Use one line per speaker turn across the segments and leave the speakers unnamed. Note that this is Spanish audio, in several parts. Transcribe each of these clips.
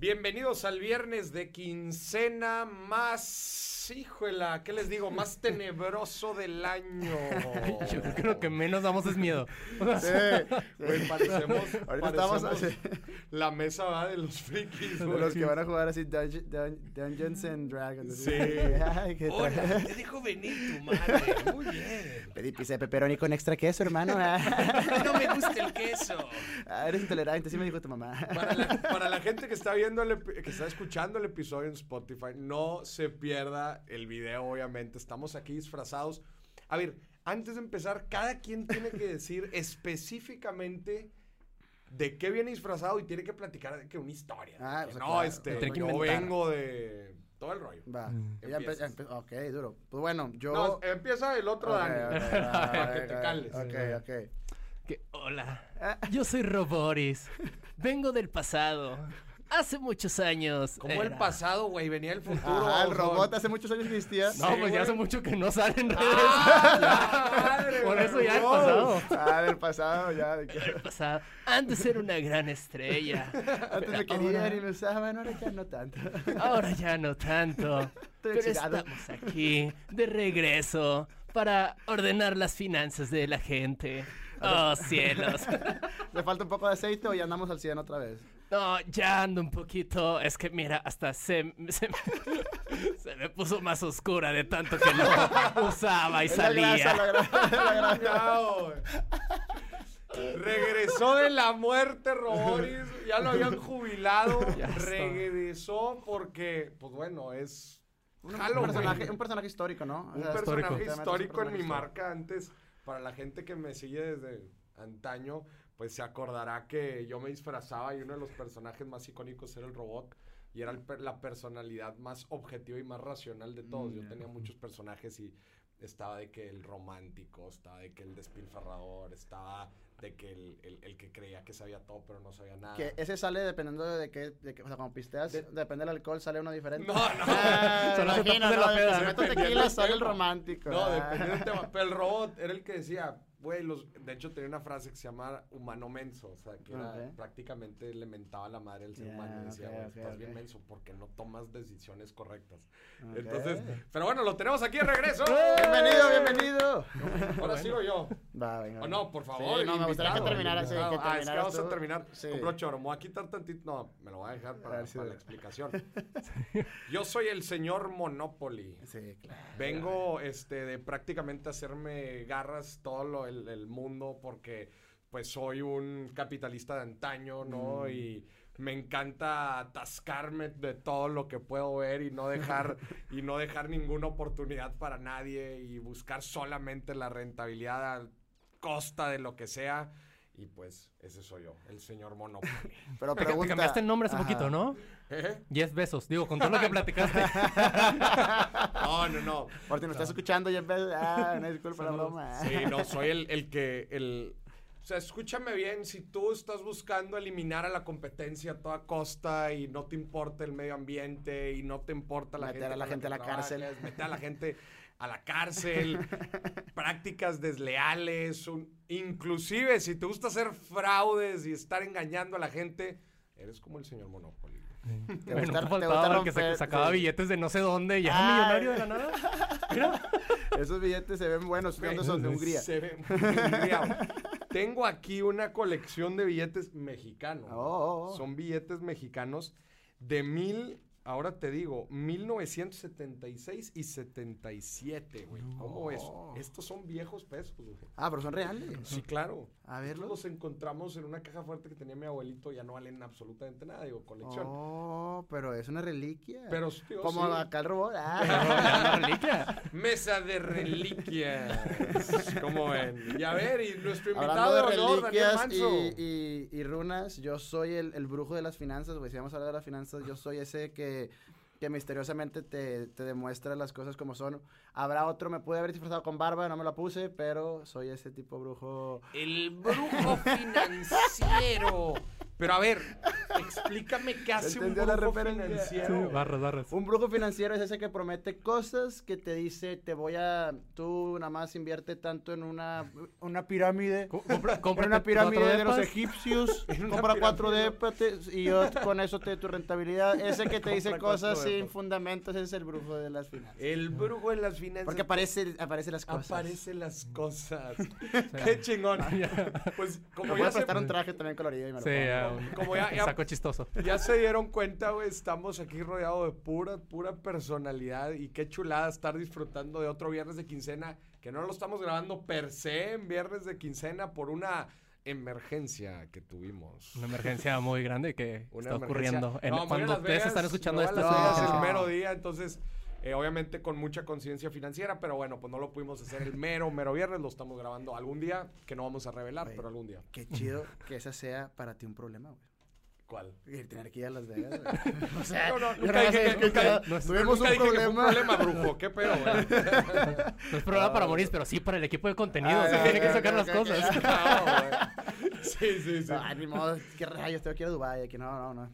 Bienvenidos al viernes de quincena más, híjola, ¿qué les digo? Más tenebroso del año.
Yo creo que lo que menos damos es miedo.
Sí,
Güey, parecemos,
Ahorita estamos
parecemos
así,
la mesa ¿va? de los frikis. güey.
los que van a jugar así Dunge- Dun- Dungeons and Dragons.
Sí.
Ay, qué
Hola,
tal.
te dejo venir tu madre. Muy bien.
Pedí pizza de pepperoni con extra queso, hermano.
No me gusta el queso.
Ah, eres intolerante, sí me dijo tu mamá.
Para la, para la gente que está viendo, el epi- que está escuchando el episodio en Spotify, no se pierda el video, obviamente. Estamos aquí disfrazados. A ver, antes de empezar, cada quien tiene que decir específicamente de qué viene disfrazado y tiene que platicar de que una historia.
Ah,
Que
pues,
no,
claro.
este, yo
inventar.
vengo de todo el rollo.
Va.
Mm.
Ya empe-
Empiezas.
ya empe- ok, duro. Pues bueno, yo.
No, empieza el otro
Ok,
Dani.
ok, va,
Para que te cales.
Ok, ok.
que- hola,
Ah,
yo soy Roboris. Vengo del pasado. Hace muchos años.
Como el
era-
pasado, güey, venía el futuro.
Ajá, el robot hace muchos años existía.
No,
Sí,
pues
güey.
ya hace mucho que no sale en redes.
¡Ah, madre,
Por eso ya el pasado.
Ah, del pasado, ya. de que-
El pasado. Antes era una gran estrella.
Antes me querían
ahora-
y me usaban, ahora ya no tanto.
Ahora ya no tanto.
Estoy
Pero
excitado.
estamos aquí, de regreso, para ordenar las finanzas de la gente. Oh, cielos.
¿Le falta un poco de aceite o ya andamos al 100 otra vez?
No, ya ando un poquito. Es que mira, hasta se, se, se me puso más oscura de tanto que no usaba y
Es la grasa,
salía.
la grasa, la grasa.
Regresó de la muerte, Roboris. Ya lo habían jubilado.
Ya está.
Regresó porque, pues bueno, es
Un, personaje, un personaje histórico, ¿no? O
un
sea,
personaje histórico, en mi marca. Antes, para la gente que me sigue desde antaño, pues se acordará que yo me disfrazaba y uno de los personajes más icónicos era el robot. Y era el la personalidad más objetiva y más racional de todos. Yo
Mm,
tenía muchos personajes y estaba de que el romántico, estaba de que el despilfarrador, estaba de que el, el- el que creía que sabía todo pero no sabía nada.
Que ese sale dependiendo de qué, de qué- o sea, cuando pisteas,
De-
depende del alcohol, sale uno diferente.
No, no.
Ah,
se
imagino,
de la
¿no? De que
peda.
si meto tequila, soy el romántico.
No,
Ah.
dependiendo del tema. Pero el robot era el que decía, güey, los, de hecho tenía una frase que se llama humano menso, o sea, que era prácticamente le mentaba la madre al ser
Ya,
humano y decía, güey, estás bien menso porque no tomas decisiones correctas. Entonces, pero bueno, lo tenemos aquí de regreso.
Bienvenido, bienvenido.
Ahora sigo yo.
Va, venga.
O no, por favor.
Sí, no, me gustaría que
invitado,
terminaras, sí,
invitado.
que
Ah, es que
terminaras
vamos a terminar
Sí.
con broche de oro. Me voy a quitar tantito. No, me lo voy a dejar
A
para,
ver
la explicación. Yo soy el señor Monopoly.
Sí, claro.
Vengo este, de prácticamente hacerme garras todo lo, el, el mundo porque pues soy un capitalista de antaño, ¿no?
Mm.
Y me encanta atascarme de todo lo que puedo ver y no dejar y no dejar ninguna oportunidad para nadie y buscar solamente la rentabilidad a costa de lo que sea. Y pues ese soy yo, el señor Monopoly.
Pero
Te
pregunta.
cambiaste el nombre hace
Ajá.
poquito, ¿no?
¿Eh?
Jeff Besos. Digo, con todo lo que platicaste.
No, no, no.
Si nos estás escuchando, ya ves. Ah, una disculpa la broma.
Sí, no, soy el, el que, el... O sea, escúchame bien, si tú estás buscando eliminar a la competencia a toda costa y no te importa el medio ambiente y no te importa la
Meter
gente
a la gente a la cárcel.
Meter a la gente a la cárcel, prácticas desleales, un- inclusive si te gusta hacer fraudes y estar engañando a la gente, eres como el señor Monopoly.
¿Te
bueno,
te
faltaba
gusta
el que se
romper?
sacaba
Sí.
billetes de no sé dónde y ya era
Ay.
millonario de la nada. Mira.
Esos billetes se ven buenos. ¿De dónde son? De Hungría.
Se ve- Hungría. Tengo aquí una colección de billetes mexicanos.
Oh, oh, oh.
Son billetes mexicanos de mil, ahora te digo, 1976 y 77, güey. ¿Cómo ves?
No.
Estos son viejos pesos, güey.
Ah, pero son reales.
Sí, claro.
A verlos.
los encontramos en una caja fuerte que tenía mi abuelito, ya no valen absolutamente nada, digo, colección.
Oh, pero es una reliquia.
Pero, tío,
Como
sí.
acá el robot. Ah.
una reliquia.
Mesa de reliquias. ¿Cómo ven? Y a ver, y nuestro invitado
de
honor, Daniel Manso.
y, y, y runas, yo soy el, el brujo de las finanzas, güey. Si vamos a hablar de las finanzas, yo soy ese que, que misteriosamente te, te demuestra las cosas como son. Habrá otro, me pude haber disfrazado con barba, no me la puse, pero soy ese tipo brujo.
El brujo financiero. Pero a ver, explícame qué hace un
¿Entendió la
brujo
referencia?
financiero.
Sí, barras, barras.
Un brujo financiero es ese que promete cosas, que te dice, te voy a, tú nada más invierte tanto en una, una pirámide,
Co- compra-
una pirámide de los egipcios, compra cuatro depas y yo con eso te tu rentabilidad. Ese que te dice cosas sin
depas.
fundamentos es el brujo de las finanzas.
El brujo en las finanzas.
Porque aparece, aparece las cosas.
Aparecen las cosas. Qué chingón. Pues
Me
como
voy
ya
a
se,
un traje también colorido y me lo
Sí,
pongo.
Ya,
como ya- ya-
saco chistoso.
ya se dieron cuenta, güey, estamos aquí rodeados de pura, pura personalidad y qué chulada estar disfrutando de otro viernes de quincena, que no lo estamos grabando per se en viernes de quincena por una emergencia que tuvimos.
Una emergencia muy grande que
Una
está
emergencia.
ocurriendo. En-
No,
cuando ustedes están escuchando
a
esto, es emergencia.
mero día, entonces, eh, obviamente con mucha conciencia financiera, pero bueno, pues no lo pudimos hacer el mero, mero viernes, lo estamos grabando algún día, que no vamos a revelar, pero algún día.
Qué chido que esa sea para ti un problema, güey.
¿Cuál?
Y tener que ir a Las Vegas, güey. O sea,
No, no, nunca dije que-
tuvimos un
que un
problema.
problema, brujo, qué pedo, güey.
No es programa para morir, pero sí para el equipo de contenido.
Ah,
se tiene que sacar las cosas.
Sí, sí, sí.
Ay, ni modo, qué rayos, tengo que ir a Dubái, aquí no, no, no,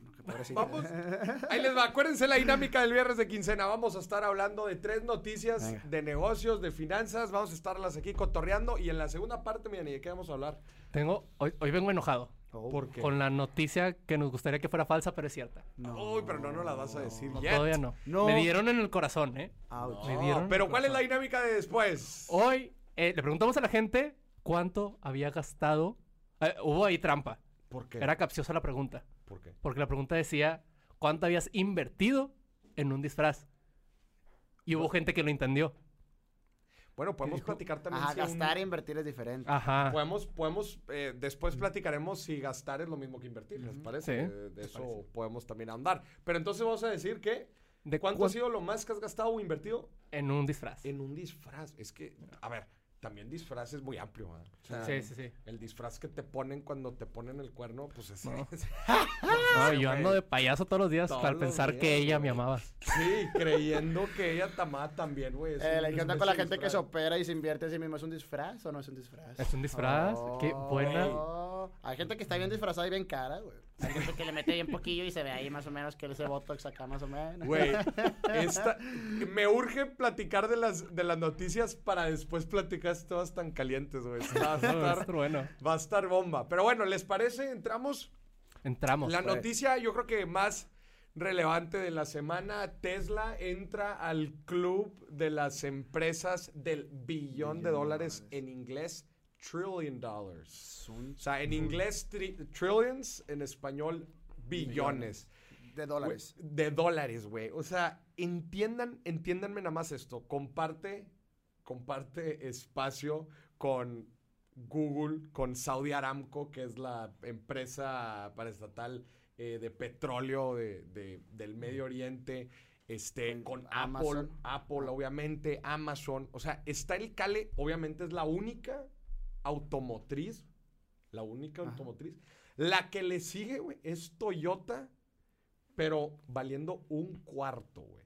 Vamos. Ahí les va. Acuérdense la dinámica del viernes de quincena. Vamos a estar hablando de tres noticias
Venga.
de negocios, de finanzas. Vamos a estarlas aquí cotorreando. Y en la segunda parte, miren, ¿y de qué vamos a hablar?
Tengo, hoy, hoy vengo enojado
Oh,
¿Por qué?
con la noticia que nos gustaría que fuera falsa, pero es cierta.
no.
Uy, pero no nos la vas a decir
No,
yet.
todavía no.
No.
Me dieron en el corazón, ¿eh?
Ouch.
Me
No,
dieron
pero ¿cuál es la dinámica de después?
Hoy eh, le preguntamos a la gente cuánto había gastado. Eh, hubo ahí trampa.
¿Por qué?
Era capciosa la pregunta.
¿Por qué?
Porque la pregunta decía, ¿cuánto habías invertido en un disfraz? Y hubo gente que lo entendió.
Bueno, podemos
dijo?
platicar también
Ajá,
si un-
gastar e invertir es diferente.
Ajá.
Podemos, podemos, eh, después platicaremos si gastar es lo mismo que invertir, ¿les parece?
Sí,
Eh, de eso
parece.
podemos también ahondar. Pero entonces vamos a decir que,
¿De
¿cuánto
cuán-
ha sido lo más que has gastado o invertido
En un disfraz.
en un disfraz? Es que, a ver, también disfraz es muy amplio. O sea,
Sí, sí, sí.
El disfraz que te ponen cuando te ponen el cuerno, pues es...
No.
es-
No, yo ando de payaso todos los días
Todos
al pensar
días,
que ella
güey.
me amaba.
sí, creyendo que ella te amaba también, güey.
Eh, onda
un
con la gente que se opera y se invierte a sí mismo, ¿es un disfraz o no es un disfraz?
¿Es un disfraz? Qué buena.
Oh, Hay gente que está bien disfrazada y bien cara, güey. Hay gente que le mete bien poquillo y se ve ahí más o menos que ese botox acá más o menos.
Güey, esta, me urge platicar de las, de las noticias para después platicar todas tan calientes, güey. Va a estar,
bueno.
va a estar bomba. Pero bueno, ¿les parece? Entramos.
Entramos.
La
pues.
noticia, yo creo que más relevante de la semana, Tesla entra al club de las empresas del billón de
Billón de
dólares
dólares.
en inglés, trillion dollars. O sea, en inglés tri- trillions, en español billones.
de dólares.
De dólares, güey. O sea, entiendan, entiéndanme nada más esto. Comparte, comparte espacio con Google, con Saudi Aramco, que es la empresa paraestatal eh, de petróleo de- de- del Medio Oriente. Este,
Con
Apple. Apple, obviamente, Amazon. O sea, está el Cale, obviamente es la única automotriz, la única
Ajá.
automotriz. La que le sigue, güey, es Toyota, pero valiendo un cuarto, güey,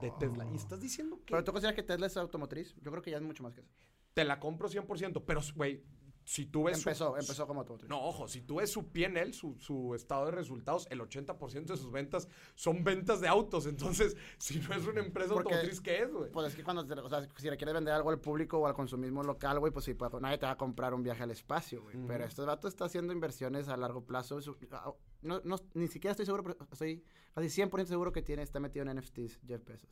de Tesla. Y estás diciendo que
Pero tú consideras que Tesla es automotriz? Yo creo que ya es mucho más que eso.
te la compro 100%, pero, güey, si tú ves... su-
Empezó, empezó como automotriz.
No, ojo, si tú ves su PNL, su, su estado de resultados, el 80% de sus ventas son ventas de autos. Entonces, si no es una empresa
Porque-
automotriz, ¿qué es, güey?
Pues es que cuando, o sea, si le quieres vender algo al público o al consumismo local, güey, pues sí, pues, nadie te va a comprar un viaje al espacio, güey.
Ujú.
Pero este vato está haciendo inversiones a largo plazo. Su- ah, no, no, ni siquiera estoy seguro, pero estoy casi 100% seguro que tiene, está metido en NFTs, Jeff Bezos.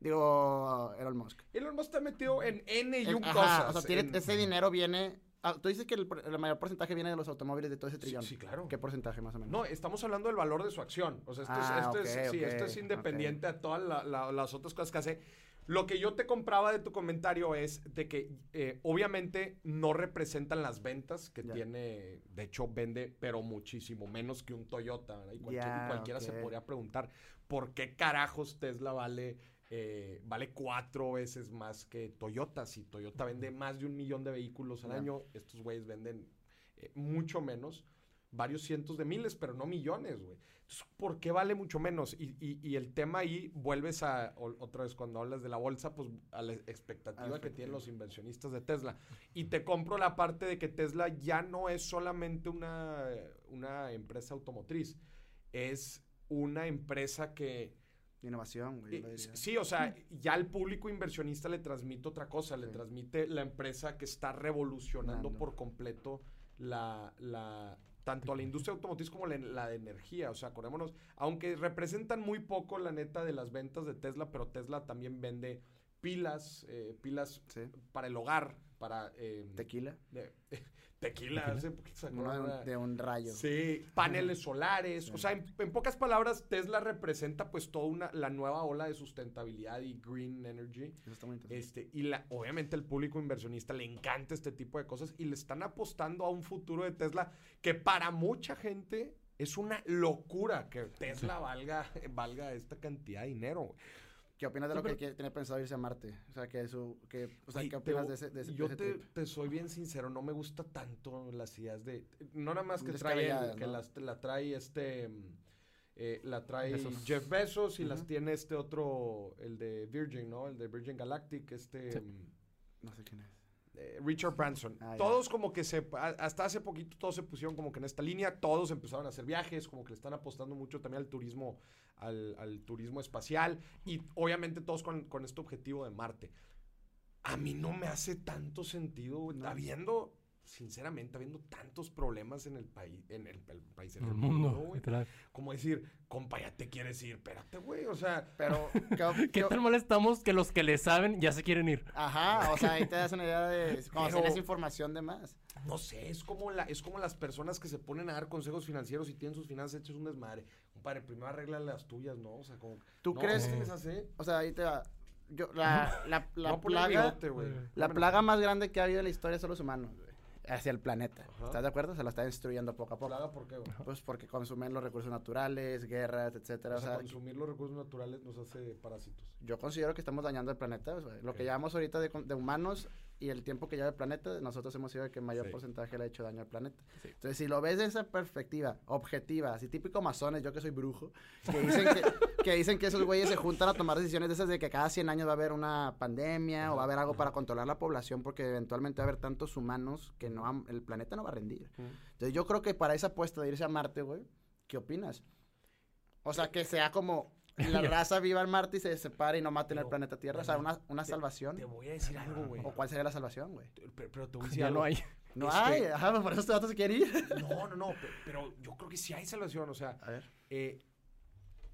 Digo, Elon Musk.
Elon Musk está metido en N y un cosas.
O sea, tiene-
en-
ese dinero viene... ah, tú dices que el, mayor porcentaje viene de los automóviles de todo ese trillón.
sí, claro.
¿Qué porcentaje más o menos?
No, estamos hablando del valor de su acción. O sea, esto,
Ah,
es, esto, es,
ok,
sí,
ok,
esto es independiente a todas la- la- las otras cosas que hace. Lo que yo te compraba de tu comentario es de que eh, obviamente no representan las ventas que tiene, de hecho vende, pero muchísimo menos que un Toyota. ¿verdad? Y cualquier- cualquiera se podría preguntar, ¿por qué carajos Tesla vale, eh, vale cuatro veces más que Toyota? Si Toyota vende más de un millón de vehículos al año, estos güeyes venden eh, mucho menos varios cientos de miles, pero no millones, güey. Entonces, ¿por qué vale mucho menos? Y, y- y el tema ahí, vuelves a, o- otra vez cuando hablas de la bolsa, pues a la expectativa que tienen los inversionistas de Tesla. Y te compro la parte de que Tesla ya no es solamente una, una empresa automotriz. es una empresa que...
Innovación, güey.
eh, sí, o sea, ya al público inversionista le transmite otra cosa, le transmite la empresa que está revolucionando
Dando.
por completo la, la tanto a la industria automotriz como la, la de energía. O sea, acordémonos, aunque representan muy poco la neta de las ventas de Tesla, pero Tesla también vende pilas, eh, pilas
Sí.
para el hogar, para... eh,
Tequila.
de- tequila, hace poquito
de de un rayo.
Sí, paneles solares.
Sí.
O sea, en, en pocas palabras, Tesla representa pues toda una, la nueva ola de sustentabilidad y green energy.
Eso está muy interesante.
Este, y la, obviamente el público inversionista le encanta este tipo de cosas y le están apostando a un futuro de Tesla que para mucha gente es una locura que Tesla valga, valga esta cantidad de dinero. güey.
¿Qué opinas de
Sí,
lo que
pero-
tiene pensado irse a Marte? O sea, que su... Que, o sea, ¿qué opinas de ese, de ese,
Yo
ese
te, soy bien sincero, no me gusta tanto las ideas de... No nada más que trae que las, la trae este... eh, la trae
Bezos.
Jeff Bezos y las tiene este otro, el de Virgin, ¿no? El de Virgin Galactic, este...
Sí.
mm,
No sé quién es.
Eh, Richard Branson.
Ah,
todos como que se, hasta hace poquito todos se pusieron como que en esta línea, todos empezaron a hacer viajes, como que le están apostando mucho también al turismo, al, al turismo espacial y obviamente todos con, con este objetivo de Marte. A mí no me hace tanto sentido,
No.
habiendo, sinceramente, habiendo tantos problemas en el país, en el, el país, en
el mundo, literal.
Como decir, compa, ya te quieres ir, espérate, güey, o sea,
Pero, ¿qué,
¿Qué
qué-
tal molestamos que los que le saben ya se quieren ir?
Ajá, o sea, ahí te das una idea de...
Pero-
tienes información de más.
No sé, es como, la, es como las personas que se ponen a dar consejos financieros y tienen sus finanzas hechas un desmadre. Compadre, primero arregla las tuyas, ¿no? O sea, como...
¿Tú
no,
crees?
¿qué les hace?
O sea, ahí te va. Yo, la, la, plaga...
bigote.
La plaga más grande que ha habido en la historia son los humanos, güey. Hacia el planeta.
Ajá.
¿Estás de acuerdo? Se lo está destruyendo poco a poco.
¿Plaga por qué, güey?
Pues porque consumen los recursos naturales, guerras, etcétera.
O
O
sea, consumir los recursos naturales nos hace parásitos.
yo considero que estamos dañando el planeta. o sea, lo que llevamos ahorita de, de humanos y el tiempo que lleva el planeta, nosotros hemos sido el que mayor
Sí.
porcentaje le ha hecho daño al planeta.
Sí.
Entonces, si lo ves de esa perspectiva, objetiva, así típico masones, yo que soy brujo, que dicen que, que dicen que esos güeyes se juntan a tomar decisiones de esas de que cada 100 años va a haber una pandemia o va a haber algo para controlar la población porque eventualmente va a haber tantos humanos que no el planeta no va a rendir. Entonces, yo creo que para esa apuesta de irse a Marte, güey, ¿qué opinas? O sea, que sea como la raza viva en Marte y se separe y no maten el planeta Tierra. O sea, una, una
te-
salvación.
Te voy a decir algo, güey.
¿O cuál sería la salvación, güey?
Pero, pero te voy a decir
Ya
algo.
no hay.
No
Este-
hay, ajá, pues por eso este dato se quiere ir.
No, no, no, pe- pero, yo creo que sí hay salvación, o sea...
A ver.
Eh,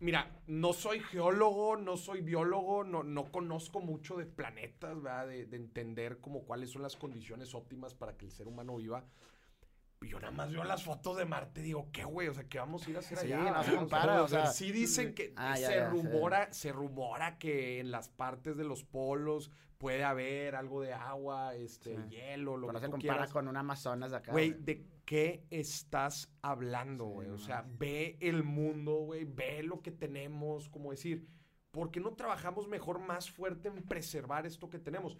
mira, no soy geólogo, no soy biólogo, no, no conozco mucho de planetas, ¿verdad? De, de entender como cuáles son las condiciones óptimas para que el ser humano viva. Y Yo nada más veo las fotos de Marte y digo, ¿qué, güey? O sea, ¿qué vamos a ir a hacer
Sí,
allá?
no se
O
compara, o sea,
sí dicen que
Ah, ya,
se
ya, sí.
rumora, se rumora que en las partes de los polos puede haber algo de agua, este,
Sí.
hielo, lo
Pero no
que
se
tú
compara
quieras.
con un Amazonas de acá.
Güey, ¿de qué estás hablando, güey?
no
o sea, ve el mundo, güey, ve lo que tenemos, como decir, ¿por qué no trabajamos mejor, más fuerte en preservar esto que tenemos?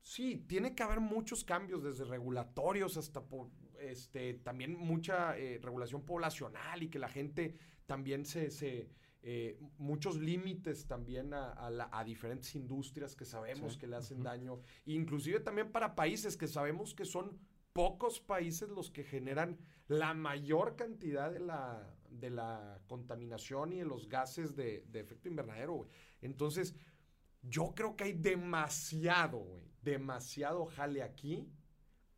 Sí, tiene que haber muchos cambios, desde regulatorios hasta po- este, también mucha eh, regulación poblacional y que la gente también se... se eh, muchos límites también a, a la- a diferentes industrias que sabemos
Sí.
que le hacen daño, inclusive también para países que sabemos que son pocos países los que generan la mayor cantidad de la, de la contaminación y de los gases de, de efecto invernadero, güey. Entonces, yo creo que hay demasiado, güey, demasiado jale aquí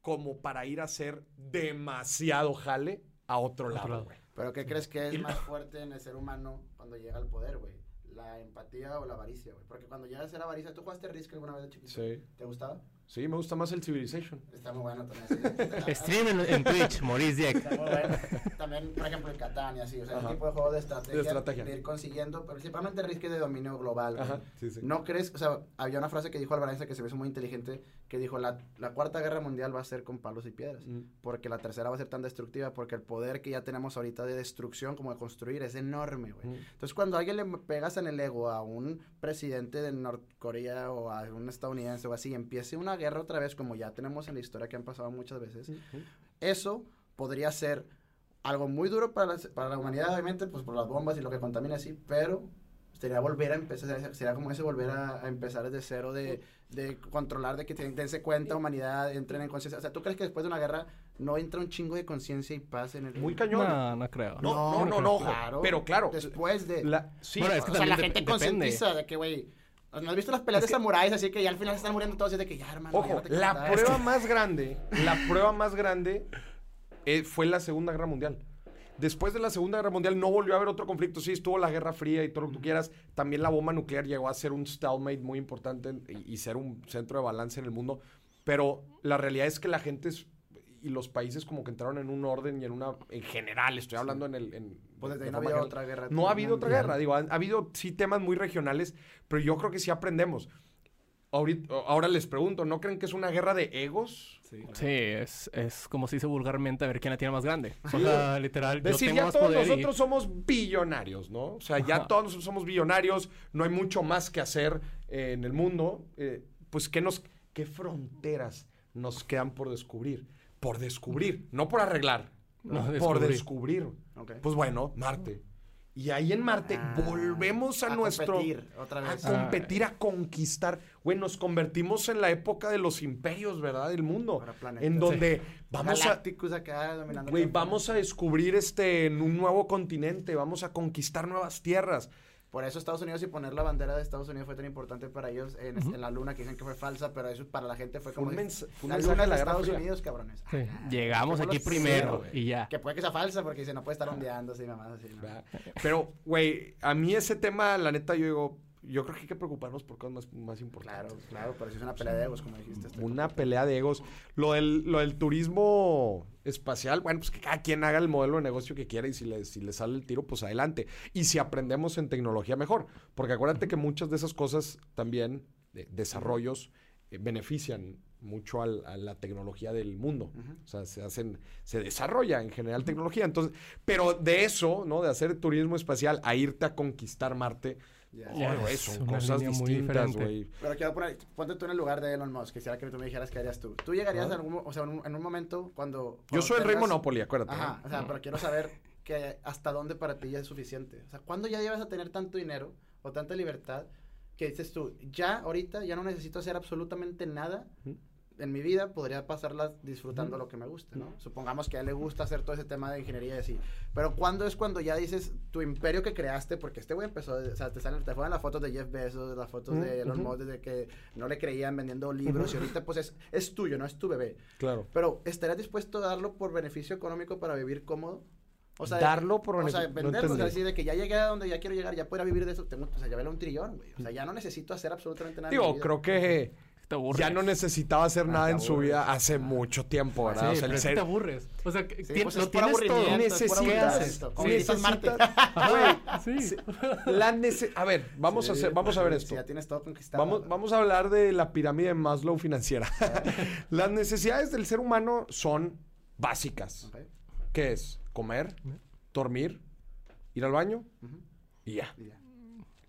como para ir a hacer demasiado jale a otro,
Otro
lado, güey.
Pero ¿qué crees que es
Y-
más fuerte en el ser humano cuando llega al poder, güey? ¿La empatía o la avaricia, güey? Porque cuando llega a ser avaricia, ¿tú jugaste Risk alguna vez de chiquito?
Sí.
¿Te gustaba?
Sí, me gusta más el Civilization.
Está muy bueno también.
Stream en, en Twitch, Maurice Dieck.
Está muy bueno. También, por ejemplo, el Catán y así, o sea,
Ajá.
el tipo de juego de estrategia,
De estrategia.
ir consiguiendo, principalmente Risk es de dominio global.
Ajá, sí, sí.
¿No crees? O sea, había una frase que dijo Alvarenza que se me hizo muy inteligente, que dijo, la, la cuarta guerra mundial va a ser con palos y piedras,
Mm.
porque la tercera va a ser tan destructiva, porque el poder que ya tenemos ahorita de destrucción como de construir es enorme, güey.
Mm.
Entonces, cuando a alguien le pegas en el ego a un presidente de Norcorea o a un estadounidense o así, empiece una guerra otra vez, como ya tenemos en la historia que han pasado muchas veces, eso podría ser algo muy duro para la, para la humanidad, obviamente, pues por las bombas y lo que contamina así, pero sería volver a empezar, sería como ese volver a, a empezar desde cero, de, de controlar, de que ten- dense cuenta, humanidad, entren en conciencia. O sea, ¿tú crees que después de una guerra no entra un chingo de conciencia y paz en el...
Muy cañón.
No, no creo.
No, no, no,
No,
no,
claro.
Pero claro.
Después de...
la- sí,
Bueno, es que
o sea, la gente concientiza de que, güey... ¿No has visto las peleas de samuráis? Así que ya al final se están muriendo todos y es de que ya, hermano. ya
Ojo,
no te quiero
la prueba más grande, la prueba más grande eh, fue la Segunda Guerra Mundial. Después de la Segunda Guerra Mundial no volvió a haber otro conflicto. Sí, estuvo la Guerra Fría y todo lo que tú quieras. También la bomba nuclear llegó a ser un stalemate muy importante y, y ser un centro de balance en el mundo. Pero la realidad es que la gente es- y los países como que entraron en un orden y en una... En general, estoy hablando en el... En,
Pues
de
no había
general.
otra guerra.
No ha habido otra guerra, digo, ha, ha habido sí temas muy regionales, pero yo creo que sí aprendemos. Ahorita, ahora les pregunto, ¿no creen que es una guerra de egos?
Sí, es, es como se dice vulgarmente a ver quién la tiene más grande. O sea, literal,
Decir,
yo tengo
ya
más
todos
poder y-
nosotros somos billonarios, ¿no? O sea, ya
Ajá.
todos nosotros somos billonarios, no hay mucho más que hacer eh, en el mundo. eh, pues, ¿qué, nos, ¿qué fronteras nos quedan por descubrir? Por descubrir, no por arreglar,
No,
por
descubrir.
Pues bueno, Marte. Y ahí en Marte
Ah,
volvemos a,
a
nuestro...
competir otra vez.
A competir, a conquistar. Güey, nos convertimos en la época de los imperios, ¿verdad? Del mundo. En donde vamos a...
Galacticus acá dominando.
Güey, vamos a descubrir este en un nuevo continente, vamos a conquistar nuevas tierras.
Por eso Estados Unidos y poner la bandera de Estados Unidos fue tan importante para ellos en, en la luna, que dicen que fue falsa, pero eso para la gente fue
Fue
como...
un
de-
mens- fue
la luna
de la
Estados
Fría.
Unidos, cabrones.
Sí,
Ah,
Llegamos aquí primero
cero,
y ya.
Que puede que sea falsa porque dice, no puede estar ondeando así, mamás así.
Pero, güey, a mí ese tema, la neta, yo digo, yo creo que hay que preocuparnos por cosas más, más importantes.
Claro, claro, pero si es una pelea de egos, como dijiste. este.
Una pelea de egos. Lo del, lo del turismo espacial, bueno, pues que cada quien haga el modelo de negocio que quiera y si le, si le sale el tiro, pues adelante. Y si aprendemos en tecnología, mejor. Porque acuérdate que muchas de esas cosas también, de- desarrollos, eh, benefician mucho al- a la tecnología del mundo. O sea, se hacen, se desarrolla en general tecnología. Entonces, pero de eso, ¿no? De hacer turismo espacial a irte a conquistar Marte,
Ya.
güey,
es
son cosas distintas, güey.
Pero quiero poner, ponte tú en el lugar de Elon Musk, quisiera que tú me dijeras qué harías tú. Tú llegarías
Ajá.
en, algún, o sea, en un, en un momento cuando...
Yo soy el rey Monopoly, acuérdate.
Ajá,
¿no?
o sea, pero quiero saber que hasta dónde para ti ya es suficiente. O sea, ¿cuándo ya llevas a tener tanto dinero o tanta libertad que dices tú, ya ahorita ya no necesito hacer absolutamente nada. En mi vida, podría pasarla disfrutando lo que me gusta, ¿no? Supongamos que a él le gusta hacer todo ese tema de ingeniería y así. Pero ¿cuándo es cuando ya dices tu imperio que creaste? Porque este güey empezó, o sea, te salen, te fueron las fotos de Jeff Bezos, las fotos de Elon. Musk desde que no le creían vendiendo libros y ahorita pues es, es tuyo, no es tu bebé.
Claro.
Pero, ¿estarías dispuesto a darlo por beneficio económico para vivir cómodo? O
Darlo por
O sea,
beneficio- no
venderlo, o sea, decir de que ya llegué a donde ya quiero llegar, ya pueda vivir de eso, tengo, o sea, ya vale un trillón, güey. O sea, ya no necesito hacer absolutamente nada.
Digo, creo que
Te aburres.
ya no necesitaba hacer
Ah,
nada en su vida hace mucho tiempo,
Sí,
¿verdad? o sea,
pero
ser...
te aburres. O sea,
Sí,
tien-
pues
lo tienes todo.
Necesitas-
necesitas Marte.
Ajá, sí.
La nece- A ver, vamos, a, hacer, vamos a ver
pues,
esto.
Si ya tienes todo conquistado.
Vamos, vamos a hablar de la pirámide de Maslow financiera. Las necesidades del ser humano son básicas. ¿Qué es? Comer, dormir, ir al baño y ya.
y ya.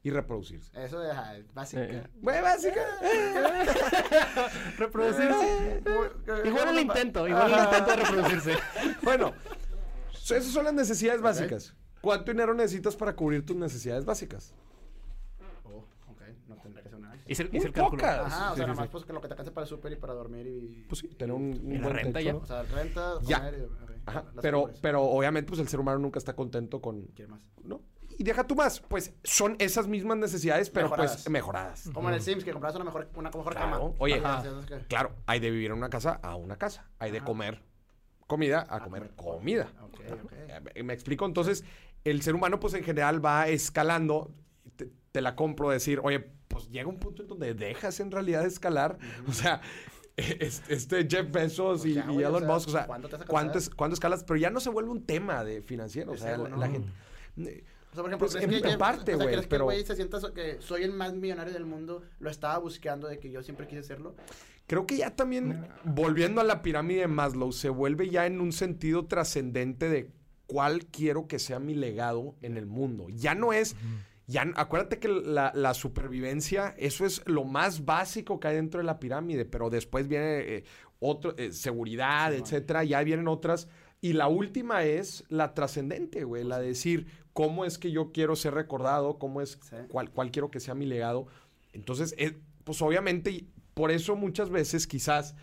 Y reproducirse.
Eso es ajá, básica.
Eh,
Güey, básica.
Reproducirse. Igual el intento, igual el intento de reproducirse.
Bueno, esas son las necesidades básicas. ¿Cuánto dinero necesitas para cubrir tus necesidades básicas?
Oh, ok, no tendría que ser una vez.
El cálculo.
pocas.
Ajá, o
Sí,
sea,
sí,
nomás
sí.
pues que lo que te alcance para el súper y para dormir y...
Pues sí, tener un, un
Y la
buen
renta
techo,
ya.
¿no?
O sea, renta,
Ya.
comer y... ok,
Ajá, pero, pero obviamente pues el ser humano nunca está contento con...
¿Quiere más?
¿no? Y deja tú más, pues son esas mismas necesidades, pero
Mejoradas.
pues mejoradas.
Como en el Sims, que compras una mejor, una mejor
Claro.
cama.
Oye,
Ajá,
Claro, hay de vivir en una casa a una casa. Hay de comer comida a comer comida. Eh, ¿Me explico? Entonces, el ser humano, pues en general va escalando. Te, te la compro decir, oye, pues llega un punto en donde dejas en realidad de escalar. O sea, es- este Jeff Bezos
Pues
y,
ya,
y
güey, o
Elon
sea,
Musk, o sea,
¿cuánto te
¿cuánto, es- cuánto escalas? Pero ya no se vuelve un tema de financiero. O sea,
ego,
la,
¿no?
la gente.
O sea, por ejemplo,
Pues,
¿crees
en-
que
en parte,
o sea,
güey,
¿crees que
pero-
el se sienta so- que soy el más millonario del mundo? Lo estaba buscando de que yo siempre quise serlo.
Creo que ya también, volviendo a la pirámide de Maslow, se vuelve ya en un sentido trascendente de cuál quiero que sea mi legado en el mundo. Ya no es, ya, acuérdate que la, la supervivencia, eso es lo más básico que hay dentro de la pirámide, pero después viene eh, otro, eh, seguridad,
Sí,
etcétera, ya vienen otras. Y la última es la trascendente, güey, la de decir cómo es que yo quiero ser recordado, cómo es,
Sí.
cuál, cuál quiero que sea mi legado. Entonces, eh, pues obviamente, y por eso muchas veces quizás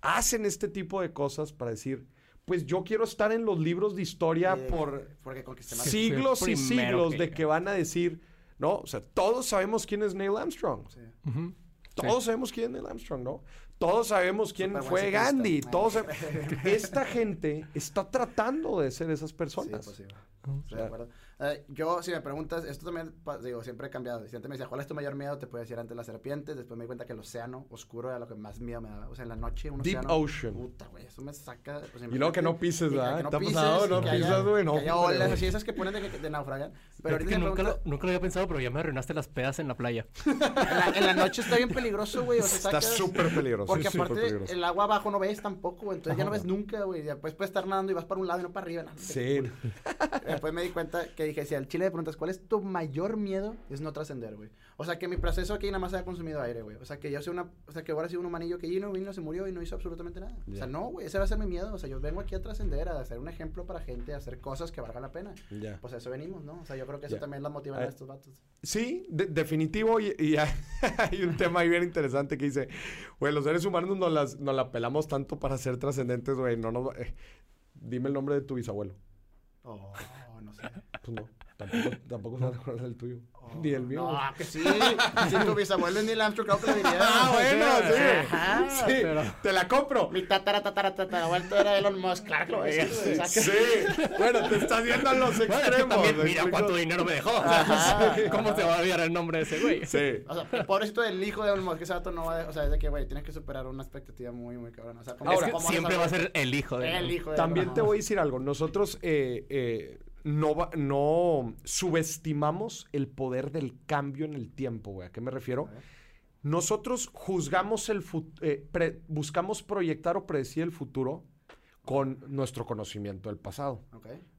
hacen este tipo de cosas para decir, pues yo quiero estar en los libros de historia
Eh,
por siglos y siglos
que
de que van a decir, ¿no? O sea, todos sabemos quién es Neil Armstrong.
Sí.
Todos sabemos quién es Neil Armstrong, ¿no? Todos sabemos quién fue. Gandhi. Todos Esta gente está tratando de ser esas
Sí,
personas.
pues sí. Estoy de acuerdo. Eh, yo, si me preguntas, esto también, digo, siempre he cambiado. Si antes me decía, ¿cuál es tu mayor miedo? Te puedo decir antes las serpientes. Después me di cuenta que el océano oscuro era lo que más miedo me daba. O sea, en la noche, un
Deep
océano.
Ocean.
Puta, güey, eso me saca. pues,
Y luego que no pises, ¿verdad?
que no
¿Te ha
pises,
pasado? No
que
pisas, güey, no,
Que haya olas así, esas que ponen de, de naufragan. Pero ahorita
que nunca, lo,
preguntas,
nunca lo había pensado, pero ya me arruinaste las pedas en la playa.
en, la, en la noche está bien peligroso, güey. O sea,
Está súper peligroso.
Porque
súper
aparte,
peligroso.
el agua abajo no ves tampoco, güey. Entonces ya no
Ajá.
ves nunca, güey. Después puedes estar nadando y vas para un lado y no para arriba. no,
Sí.
Después me di cuenta que dije, si al chile me preguntas, ¿cuál es tu mayor miedo? Es no trascender, güey. O sea, que mi proceso aquí nada más haya consumido aire, güey. O sea, que yo soy una, o sea, que ahora soy un humanillo que vino, vino, se murió y no hizo absolutamente nada. O
Ya.
sea, no, güey, ese va a ser mi miedo. O sea, yo vengo aquí a trascender, a ser un ejemplo para gente, a hacer cosas que valgan la pena.
Ya.
Pues a eso venimos, ¿no? O sea, yo creo que eso
Ya.
también las motiva
A
estos vatos.
Sí, de- definitivo. Y, y hay, un tema ahí bien interesante que dice, güey, los seres humanos nos, las, nos la pelamos tanto para ser trascendentes, güey. No nos, eh, dime el nombre de tu bisabuelo.
Oh, no sé.
Pues no, tampoco, tampoco se van a acordar del tuyo.
Oh,
Ni el mío.
No, que sí. si tu bisabuelo es Neil Armstrong, creo que lo diría.
Ah, bueno, sí.
Ajá.
Sí,
pero-
te la compro.
Mi tatara, tatara, tatarabuelo era Elon Musk. Claro que lo.
Sí, bueno, te estás yendo a los
Bueno, es que
extremos.
también,
¿me
mira
explico?
cuánto dinero me dejó. O sea,
Ajá.
¿Cómo se va a olvidar el nombre de ese güey?
Sí.
O sea, el pobrecito del hijo de Elon Musk, ese vato no va a... O sea, es de que, güey, tienes que superar una expectativa muy, muy cabrona. O sea, como
Es
Ahora,
que
¿cómo
siempre va a ser el hijo de
El hijo de
También
Elon
te voy a decir algo. Nosotros eh, eh, no, va- no subestimamos el poder del cambio en el tiempo, güey. ¿A qué me refiero? Nosotros juzgamos el futuro, buscamos proyectar o predecir el futuro con nuestro conocimiento del pasado.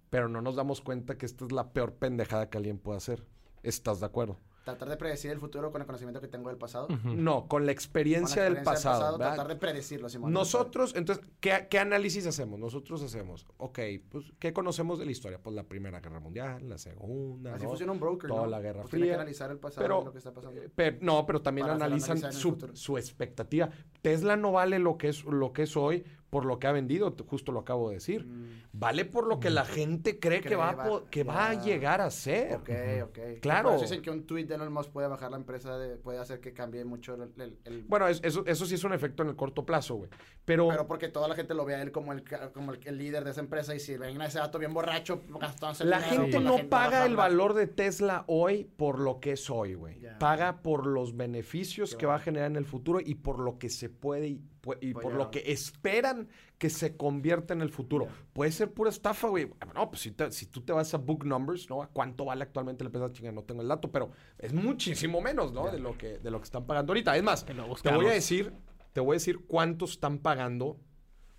Pero no nos damos cuenta que esta es la peor pendejada que alguien puede hacer. ¿Estás de acuerdo?
Tratar de predecir el futuro con el conocimiento que tengo del pasado.
No, con la
la
experiencia, del pasado.
tratar de predecirlo, Simón.
Nosotros, entonces, ¿qué, qué análisis hacemos? Nosotros hacemos, ok, pues, ¿qué conocemos de la historia? Pues la Primera Guerra Mundial, la Segunda,
Así
¿no?
funciona un broker,
Toda
¿no?
la Guerra
Pues tiene que
Fría.
analizar el pasado
Pero,
y lo que está pasando.
eh, pero- no, pero también
Para
analizan su, su expectativa. Tesla no vale lo que es lo que es hoy por lo que ha vendido, justo lo acabo de decir.
Mm,
Vale por lo que la gente cree, que, va, que va a llegar a ser.
Ok, ok.
Claro.
Por eso dicen que un tweet de Elon Musk puede bajar la empresa, de- puede hacer que cambie mucho el... el- el-
Bueno, es- eso, eso sí es un efecto en el corto plazo, güey. Pero,
pero porque toda la gente lo ve a él como el, como el, el líder de esa empresa y si ven a ese dato bien borracho gastándose
La
dinero,
gente
pues
no paga el valor de Tesla hoy por lo que es hoy, güey. Paga por los beneficios
Qué
que va a generar en el futuro y por lo que se puede y, por lo que esperan que se convierta en el futuro. Puede ser pura estafa, güey. No, pues si, te- si tú te vas a book numbers, ¿no? ¿A cuánto vale actualmente la empresa chinga? No tengo el dato, pero es muchísimo menos, ¿no? De lo que de lo que están pagando ahorita. Es más, te voy a decir, te voy a decir cuánto están pagando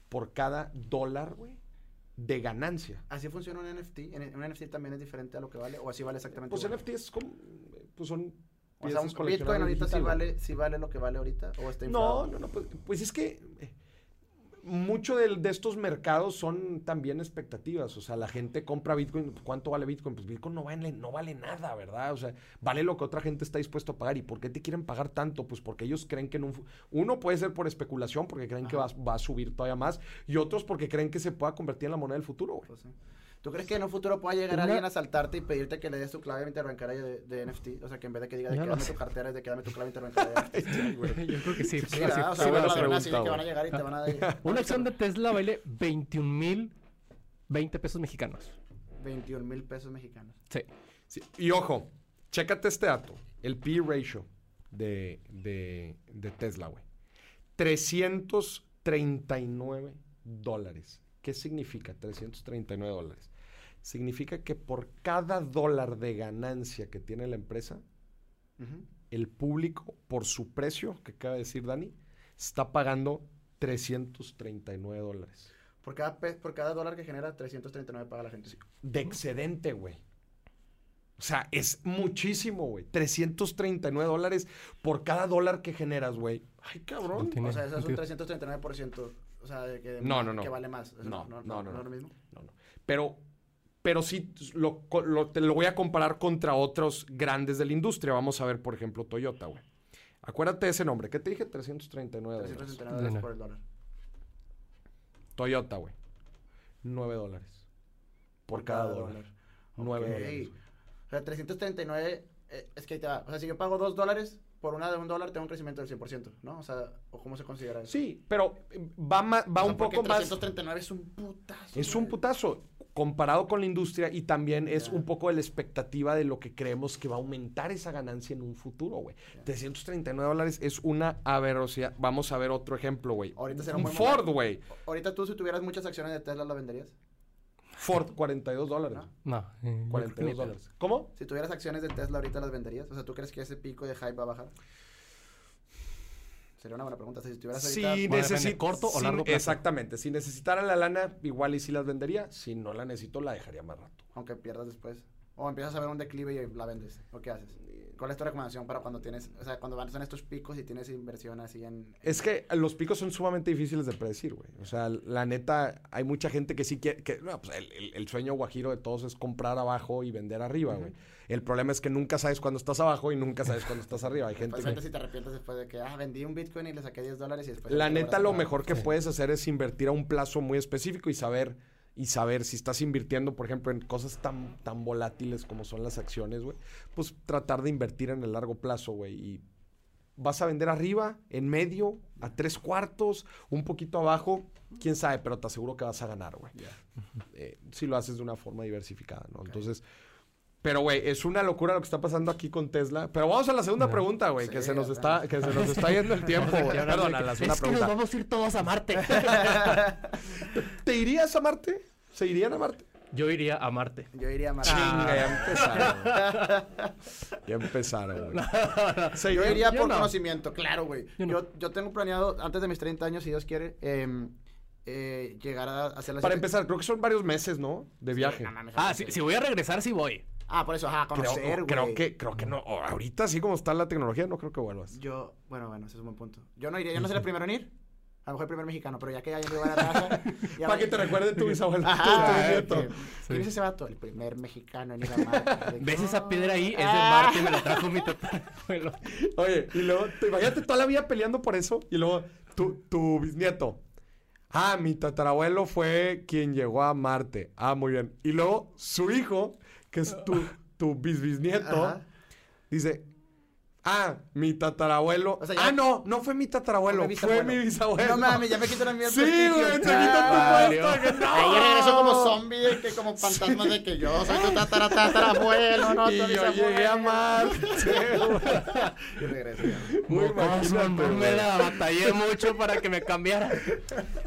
por cada dólar, güey, de ganancia.
¿Así funciona un NFT? ¿En un NFT también es diferente a lo que vale? ¿O así vale exactamente
Pues
igual?
NFT es como, pues son
O sea, un Bitcoin ahorita sí vale, sí vale lo que vale ahorita o está inflado.
No, no, no, pues, pues es que eh, mucho de, estos mercados son también expectativas. O sea, la gente compra Bitcoin. ¿Cuánto vale Bitcoin? Pues Bitcoin no vale, no vale nada, ¿verdad? O sea, vale lo que otra gente está dispuesto a pagar. ¿Y por qué te quieren pagar tanto? Pues porque ellos creen que en un... Uno puede ser por especulación, porque creen que va, a subir todavía más. Y otros porque creen que se pueda convertir en la moneda del futuro, güey.
Pues sí. ¿Tú crees que en un futuro pueda llegar
Una-
alguien a saltarte y pedirte que le des tu clave interbancaria de, de NFT? O sea, que en vez de que diga de
Ya
que
lo
dame
sé.
tu cartera, es de que dame tu clave interbancaria de NFT.
Yo creo que sí.
Sí. O
sí,
sea,
sí
que van a llegar y te van a...
Una acción de Tesla vale 21 mil 20 pesos mexicanos.
21 mil pesos mexicanos.
Sí.
Sí, Y ojo, chécate este dato. El P ratio de, de, de Tesla, güey. 339 dólares. ¿Qué significa 339 dólares? Significa que por cada dólar de ganancia que tiene la empresa, el público, por su precio, que acaba de decir Dani, está pagando 339 dólares.
Por cada, por cada dólar que genera, 339 paga la gente.
De excedente, güey. O sea, es muchísimo, güey. 339 dólares por cada dólar que generas, güey. Ay, cabrón.
No tiene
O sea, eso es un
sentido.
339%. O sea, de que,
No, no, no.
que vale más.
No, no, no,
no,
no.
es lo mismo.
No, no. Pero, pero sí, lo, lo- te lo voy a comparar contra otros grandes de la industria. Vamos a ver, por ejemplo, Toyota, güey. Acuérdate de ese nombre. ¿Qué te dije? 339 dólares.
339 dólares por el dólar.
Toyota, güey. 9 dólares. Por cada dólar. 9
Ok.
dólares.
O sea, 339, eh, es que ahí te va. O sea, si yo pago 2 dólares por una de un dólar, tengo un crecimiento del 100%, ¿no? O sea, ¿o cómo se considera eso?
Sí, pero eh, va, ma- va
O sea,
un poco más.
339 es un putazo.
Es un putazo comparado con la industria y también es un poco de la expectativa de lo que creemos que va a aumentar esa ganancia en un futuro, güey. 339 dólares es una aberración. Vamos a ver otro ejemplo, güey.
Ahorita será
un
un buen
Ford, güey.
Ahorita tú, si tuvieras muchas acciones de Tesla, ¿la venderías?
Ford, 42 dólares.
¿No?
No. eh, yo creo que
42
ni pedo.
dólares. ¿Cómo?
Si tuvieras acciones de Tesla, ¿ahorita las venderías? O sea, ¿tú crees que ese pico de hype va a bajar? Sería una buena pregunta. O sea, si tuvieras
Si necesito
¿corto o largo plazo?
Exactamente. Si necesitara la lana, igual y si las vendería. Si no la necesito, la dejaría más rato.
Aunque pierdas después. O empiezas a ver un declive y la vendes. ¿O qué haces? ¿Cuál es tu recomendación para cuando tienes... O sea, cuando van son estos picos y tienes inversión así en...
Es que los picos son sumamente difíciles de predecir, güey. O sea, la neta, hay mucha gente que sí quiere. Que, no, pues el, el- el sueño guajiro de todos es comprar abajo y vender arriba, güey. El problema es que nunca sabes cuándo estás abajo y nunca sabes cuándo estás arriba. Hay gente
Pues
que.
vete si te arrepientes después de que, ah, vendí un Bitcoin y le saqué 10 dólares y después...
La neta, lo mejor que puedes hacer es invertir a un plazo muy específico y saber. Y saber si estás invirtiendo, por ejemplo, en cosas tan, tan volátiles como son las acciones, güey. Pues tratar de invertir en el largo plazo, güey. Y vas a vender arriba, en medio, a tres cuartos, un poquito abajo, quién sabe, pero te aseguro que vas a ganar, güey. Eh, si lo haces de una forma diversificada, ¿no? Entonces, pero güey, es una locura lo que está pasando aquí con Tesla. Pero vamos a la segunda
No.
pregunta, güey, que
Sí,
se nos está, que se nos está yendo el tiempo, Perdón, a la segunda
es que nos
pregunta.
vamos a ir todos a Marte.
¿Te irías a Marte? ¿Se irían a Marte?
Yo iría a Marte.
Yo iría más.
Chinga, ya empezaron. ya empezaron, güey. ¿Se
Yo iría
Yo
por
no.
conocimiento, claro, güey.
Yo
Yo,
no.
yo, tengo planeado, antes de mis 30 años, si Dios quiere, em, eh, llegar a hacer la
Para empezar, creo que son varios meses, ¿no? De viaje.
Ah,
sí.
si, si voy a regresar, sí voy.
Ah, por eso, ajá,
Creo,
conocer, güey.
creo que, creo que no. Ahorita, así como está la tecnología, no creo que vuelvas.
Yo, bueno, bueno, ese es un buen punto. Yo no iría, yo no seré el primero en ir. A lo mejor el primer mexicano, pero ya que ya llegó a la raza.
Para que te recuerde tu bisabuelo.
Ajá,
tu
eh,
bisnieto.
que- ¿Quién es ese vato? El primer mexicano en ir a Marte.
¿Ves esa piedra ahí? Es de
Ah.
Marte, me la trajo mi tatarabuelo.
Oye, y luego, te, imagínate toda la vida peleando por eso. Y luego, tu, tu bisnieto. Ah, mi tatarabuelo fue quien llegó a Marte. Ah, muy bien. Y luego, su hijo, que es tu, tu bisbisnieto,
Ajá.
dice. Ah, mi tatarabuelo.
O sea, ya-
ah, no, no fue mi tatarabuelo,
Fue mi
fue
bisabuelo.
mi bisabuelo.
No mames, ya me quitan a mí el
Sí, güey, te quitan tu puesto. no.
Ahí regreso como zombie, de que como fantasma de que yo soy tu tatara, tatarabuelo, no,
Y yo
bisabuelo.
llegué a Marte, güey.
Y regreso ya.
Muy
no me la batallé mucho para que me cambiara.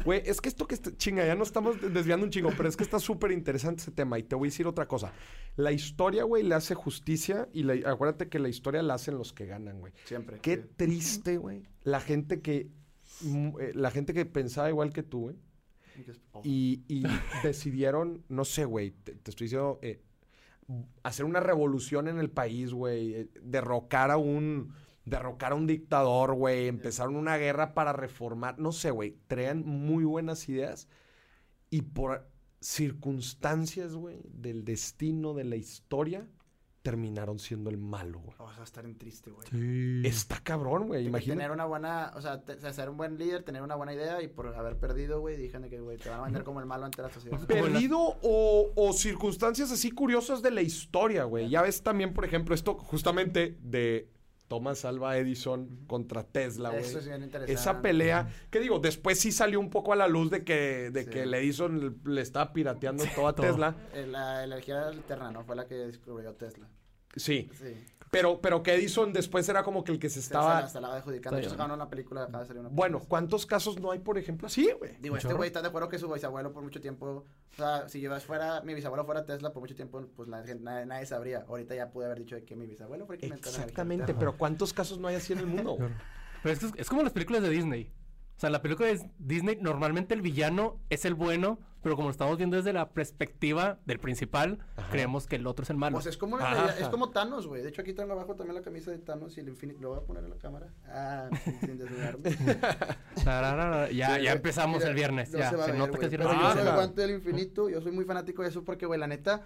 Güey, es que esto que está, chinga, ya no estamos desviando un chingo, pero es que está súper interesante ese tema y te voy a decir otra cosa. La historia, güey, le hace justicia y la- acuérdate que la historia la hacen los que ganan, güey.
Siempre.
Qué
sí.
triste, güey. La gente que, mm, eh, la gente que pensaba igual que tú, güey. Y, y decidieron, no sé, güey, te, te estoy diciendo, eh, hacer una revolución en el país, güey, eh, derrocar a un, derrocar a un dictador, güey, empezaron una guerra para reformar, no sé, güey, traían muy buenas ideas y por circunstancias, güey, del destino, de la historia, terminaron siendo el malo, güey.
Vas a estar en triste, güey.
Está cabrón, güey, imagínate.
Tener una buena, o sea, te- ser un buen líder, tener una buena idea y por haber perdido, güey, dijeron que, güey, te van a vender como el malo ante la sociedad.
Pe-
Perdido o, o circunstancias así curiosas de la historia, güey. Ya ves también, por ejemplo, esto justamente de Thomas Alva Edison contra Tesla, güey.
Eso es bien interesante.
Esa pelea, que digo, después sí salió un poco a la luz de que, de
Sí.
que el Edison le, le estaba pirateando todo a
todo.
Tesla.
Eh, La energía alterna, ¿no? Fue la que descubrió Tesla.
Sí,
Sí.
Pero, pero que Edison después era como que el que se
Estaba...
estaba...
Se la adjudicando. De
bien.
sacaron una película, acaba de salir una
Bueno. ¿cuántos casos no hay, por ejemplo, así, güey?
Digo,
¿Un
este güey está de acuerdo que su bisabuelo por mucho tiempo, o sea, si yo fuera, mi bisabuelo fuera Tesla por mucho tiempo, pues la gente, nadie, nadie sabría. Ahorita ya pude haber dicho de que mi bisabuelo fue el que la
Exactamente, pero ¿cuántos casos no hay así en el mundo?
Pero es, que es, es como las películas de Disney. O sea, en la película de Disney normalmente el villano es el bueno, pero como lo estamos viendo desde la perspectiva del principal,
Ajá.
creemos que el otro es el malo.
Sea, es como, la realidad- es como Thanos, güey. De hecho, aquí tengo abajo también la camisa de Thanos y el infinito. Lo voy a poner en la cámara. Ah, sin, desnudarme.
Ya,
Sí,
ya empezamos
Mira,
el viernes.
no
ya,
se va a
se
ver,
nota que
güey,
sí
Pero yo soy guante del infinito. Yo soy muy fanático de eso porque, güey, la neta,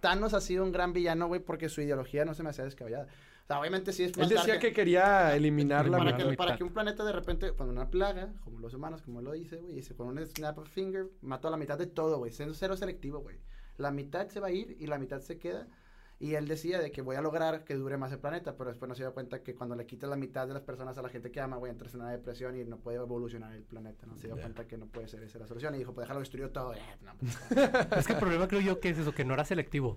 Thanos ha sido un gran villano, güey, porque su ideología no se me hacía descabellada. O sea, obviamente sí es
Él decía que quería eliminar la
para
mitad.
que, para que un planeta de repente, con una plaga, como los humanos, como lo dice, güey, dice, con un snap of finger, mató a la mitad de todo, güey, siendo cero selectivo, güey. La mitad se va a ir y la mitad se queda. Y él decía de que voy a lograr que dure más el planeta, pero después no se dio cuenta que cuando le quitas la mitad de las personas a la gente que ama, güey, entras en una depresión y no puede evolucionar el planeta, ¿no? Se dio
Ya.
cuenta que no puede ser esa la solución y dijo, pues déjalo destruir todo. Eh, no, pues,
Es que el problema creo yo que es eso, que no era selectivo.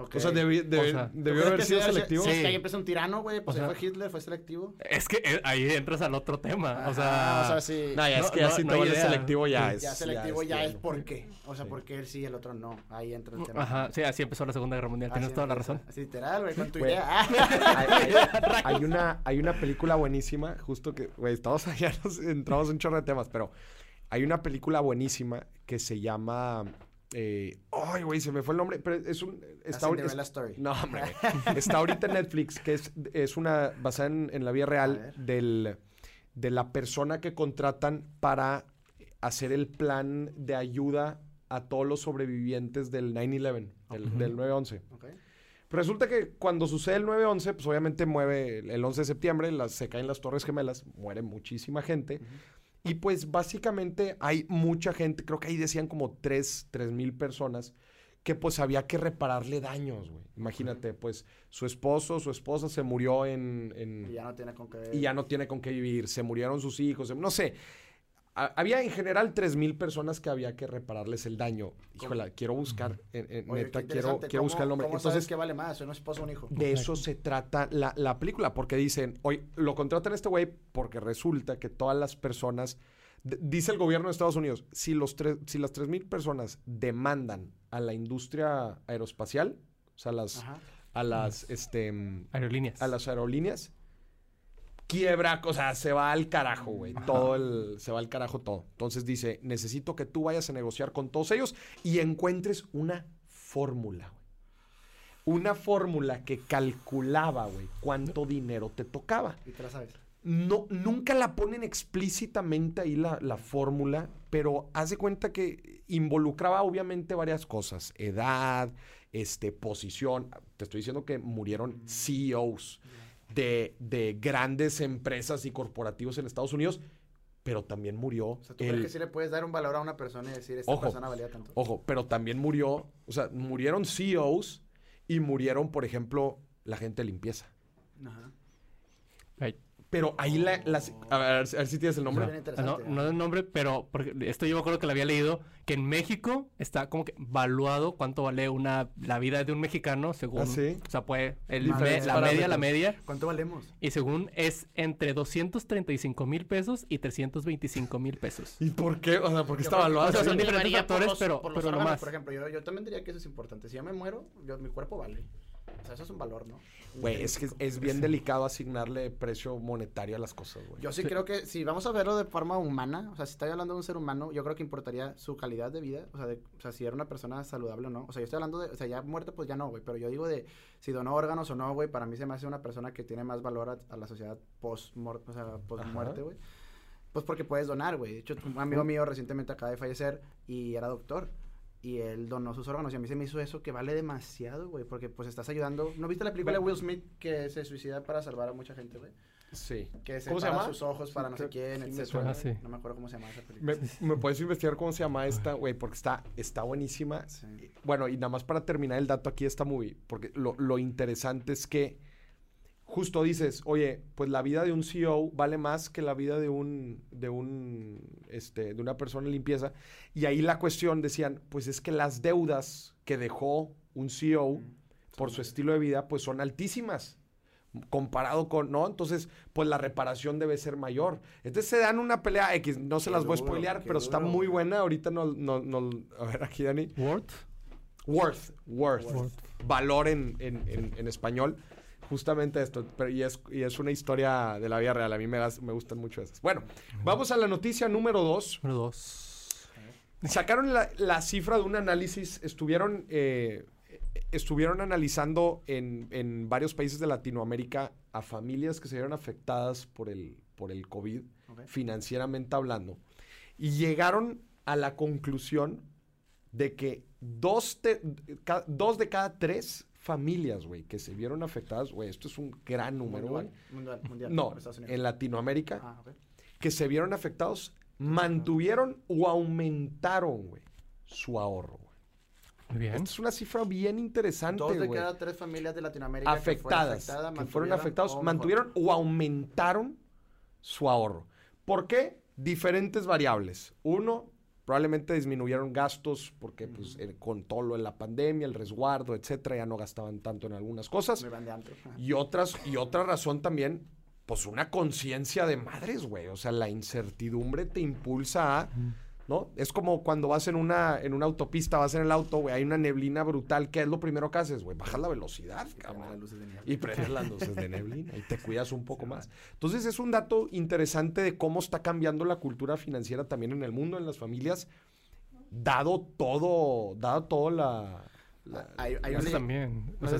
O sea, debi- debi-
O sea,
debió
¿Tú crees
haber sido selectivo.
Sí,
Sí.
que ahí empezó un tirano, güey, pues
O
ahí
sea-
fue Hitler, fue selectivo.
Es que eh, ahí entras al otro tema. O
Ajá,
sea,
sí.
No, ya es
No,
que ya
no-
si
no
te vuelves selectivo ya es.
ya selectivo ya, es
tiempo.
por qué. O sea,
Sí.
porque él sí y el otro no. Ahí entra el tema.
ajá, sí, así empezó la Segunda Guerra Mundial. Tienes toda la
empieza.
razón.
Así literal, güey, con tu idea.
hay, hay- hay una, hay una película buenísima, justo que, güey, estamos allá, nos entramos en un chorro de temas, pero hay una película buenísima que se llama, eh, ay, güey, se me fue el nombre, pero es un,
La
está,
Cinderella
es-
Story.
no, hombre, está ahorita en Netflix, que es, es una, basada en, en la vida
A
real del, de la persona que contratan para hacer el plan de ayuda a todos los sobrevivientes del 9-11, del, del 9-11.
Ok.
Pero resulta que cuando sucede el 9-11, pues obviamente mueve el el 11 de septiembre, las, se caen las Torres Gemelas, muere muchísima gente. Y pues básicamente hay mucha gente, creo que ahí decían como 3 mil personas, que pues había que repararle daños, güey. Imagínate, pues su esposo, su esposa se murió en... en-
Y ya no tiene con qué.
y ya no tiene con qué vivir, se murieron sus hijos, no sé. Ha- Había en general 3.000 personas que había que repararles el daño. Híjole, quiero buscar,
Oye,
neta, quiero, quiero
¿Cómo-
buscar el nombre.
¿Cómo
Entonces,
qué vale más? ¿Un esposo o un hijo?
de eso se trata la, la película, porque dicen, hoy lo contratan a este güey porque resulta que todas las personas, dice el gobierno de Estados Unidos, si, los tres, si las 3.000 personas demandan a la industria aeroespacial, o sea, las,
Ajá.
a las, este,
Aerolíneas.
a las aerolíneas, quiebra, o sea, se va al carajo, güey. Todo el, se va al carajo todo. Entonces dice, necesito que tú vayas a negociar con todos ellos y encuentres una fórmula, güey. Una fórmula que calculaba, güey, cuánto dinero te tocaba.
Y te la sabes.
No, nunca la ponen explícitamente ahí la, la fórmula, pero haz de cuenta que involucraba obviamente varias cosas. Edad, este, posición. Te estoy diciendo que murieron CEOs de, de grandes empresas y corporativos en Estados Unidos, pero también murió
O sea, ¿tú
el...
crees que sí le puedes dar un valor a una persona y decir, esta
Ojo.
persona valía tanto?
Ojo, pero también murió, o sea, murieron CEOs y murieron, por ejemplo, la gente de limpieza.
Ajá.
Ay,
Pero ahí la, las... A ver, a ver si tienes el nombre.
No,
interesante.
no es el nombre, pero porque esto yo me acuerdo que lo había leído, que en México está como que valuado cuánto vale una la vida de un mexicano según...
¿Ah, sí?
O sea, puede... el
Diferentes
me- la media, la media.
¿Cuánto valemos?
Y según es entre 235 mil pesos y 325 mil pesos.
¿Y por qué? O sea, porque
Yo
está
creo-
evaluado.
o sea, son diferentes factores,
los-
pero-
por los
pero no
órganos,
más.
Por ejemplo, yo, yo también diría que eso es importante. Si yo me muero, yo, mi cuerpo vale. O sea, eso es un valor, ¿no?
Güey, es que es, bien delicado asignarle precio monetario a las cosas, güey.
Yo sí, creo que si vamos a verlo de forma humana, o sea, si estoy hablando de un ser humano, yo creo que importaría su calidad de vida, o sea, de- o sea, si era una persona saludable o no. O sea, yo estoy hablando de, o sea, ya muerta, pues ya no, güey, pero yo digo de si donó órganos o no, güey, para mí se me hace una persona que tiene más valor a, a la sociedad post o sea, post muerte, güey. Pues porque puedes donar, güey. De hecho, un amigo mío recientemente acaba de fallecer y era doctor. Y él donó sus órganos. Y a mí se me hizo eso que vale demasiado, güey. Porque pues estás ayudando. ¿No viste la película de Will Smith que se suicida para salvar a mucha gente, güey?
Sí.
Que se
¿Cómo se llama?
sus ojos para no sé quién,
sí
etcétera. No me acuerdo cómo se llama esa película.
¿Me, me puedes investigar cómo se llama esta, güey? Porque está, está buenísima.
Sí.
Bueno, y nada más para terminar el dato aquí está muy... Porque lo, lo interesante es que justo dices, oye, pues la vida de un CEO vale más que la vida de un... De un... Este, de una persona en limpieza. Y ahí la cuestión decían, pues es que las deudas que dejó un CEO por su estilo de vida, pues son altísimas comparado con, ¿no? Entonces, pues la reparación debe ser mayor. Entonces se dan una pelea X, no se
Qué
las voy a spoilear, pero está muy buena. Ahorita no, no, no, a ver aquí, Dani. Worth, worth,
Worth.
valor en, en, en, en español. Justamente esto, pero y es, y es una historia de la vida real. A mí me, me gustan mucho esas. Bueno, vamos a la noticia número dos.
Número dos.
Sacaron la, la cifra de un análisis, estuvieron, eh, estuvieron analizando en, en varios países de Latinoamérica a familias que se vieron afectadas por el, por el COVID, financieramente hablando, y llegaron a la conclusión de que dos, te- ca- dos de cada tres familias, güey, que se vieron afectadas, güey, esto es un gran número, güey.
Mundial, mundial, mundial,
No, en Latinoamérica,
Ah,
que se vieron afectados, mantuvieron o aumentaron, güey, su ahorro, güey.
Muy bien.
Esta es una cifra bien interesante,
Dos de
güey.
cada tres familias de Latinoamérica que fueron
afectadas,
afectadas,
que fueron afectados,
o
mantuvieron o aumentaron su ahorro. ¿Por qué? Diferentes variables. Uno, probablemente disminuyeron gastos porque pues, eh, con todo lo de la pandemia, el resguardo, etcétera, ya no gastaban tanto en algunas cosas.
Me van de antro.
Y otras, y otra razón también, pues una conciencia de madres, güey. O sea, la incertidumbre te impulsa a, ¿no? Es como cuando vas en una, en una autopista, vas en el auto, güey, hay una neblina brutal. ¿Qué es lo primero que haces, güey? Bajas la velocidad, cabrón. Y prendes las luces de neblina y te cuidas un poco más. Entonces es un dato interesante de cómo está cambiando la cultura financiera también en el mundo, en las familias, dado todo, dado todo la... la-
Hay, hay
también. O sea,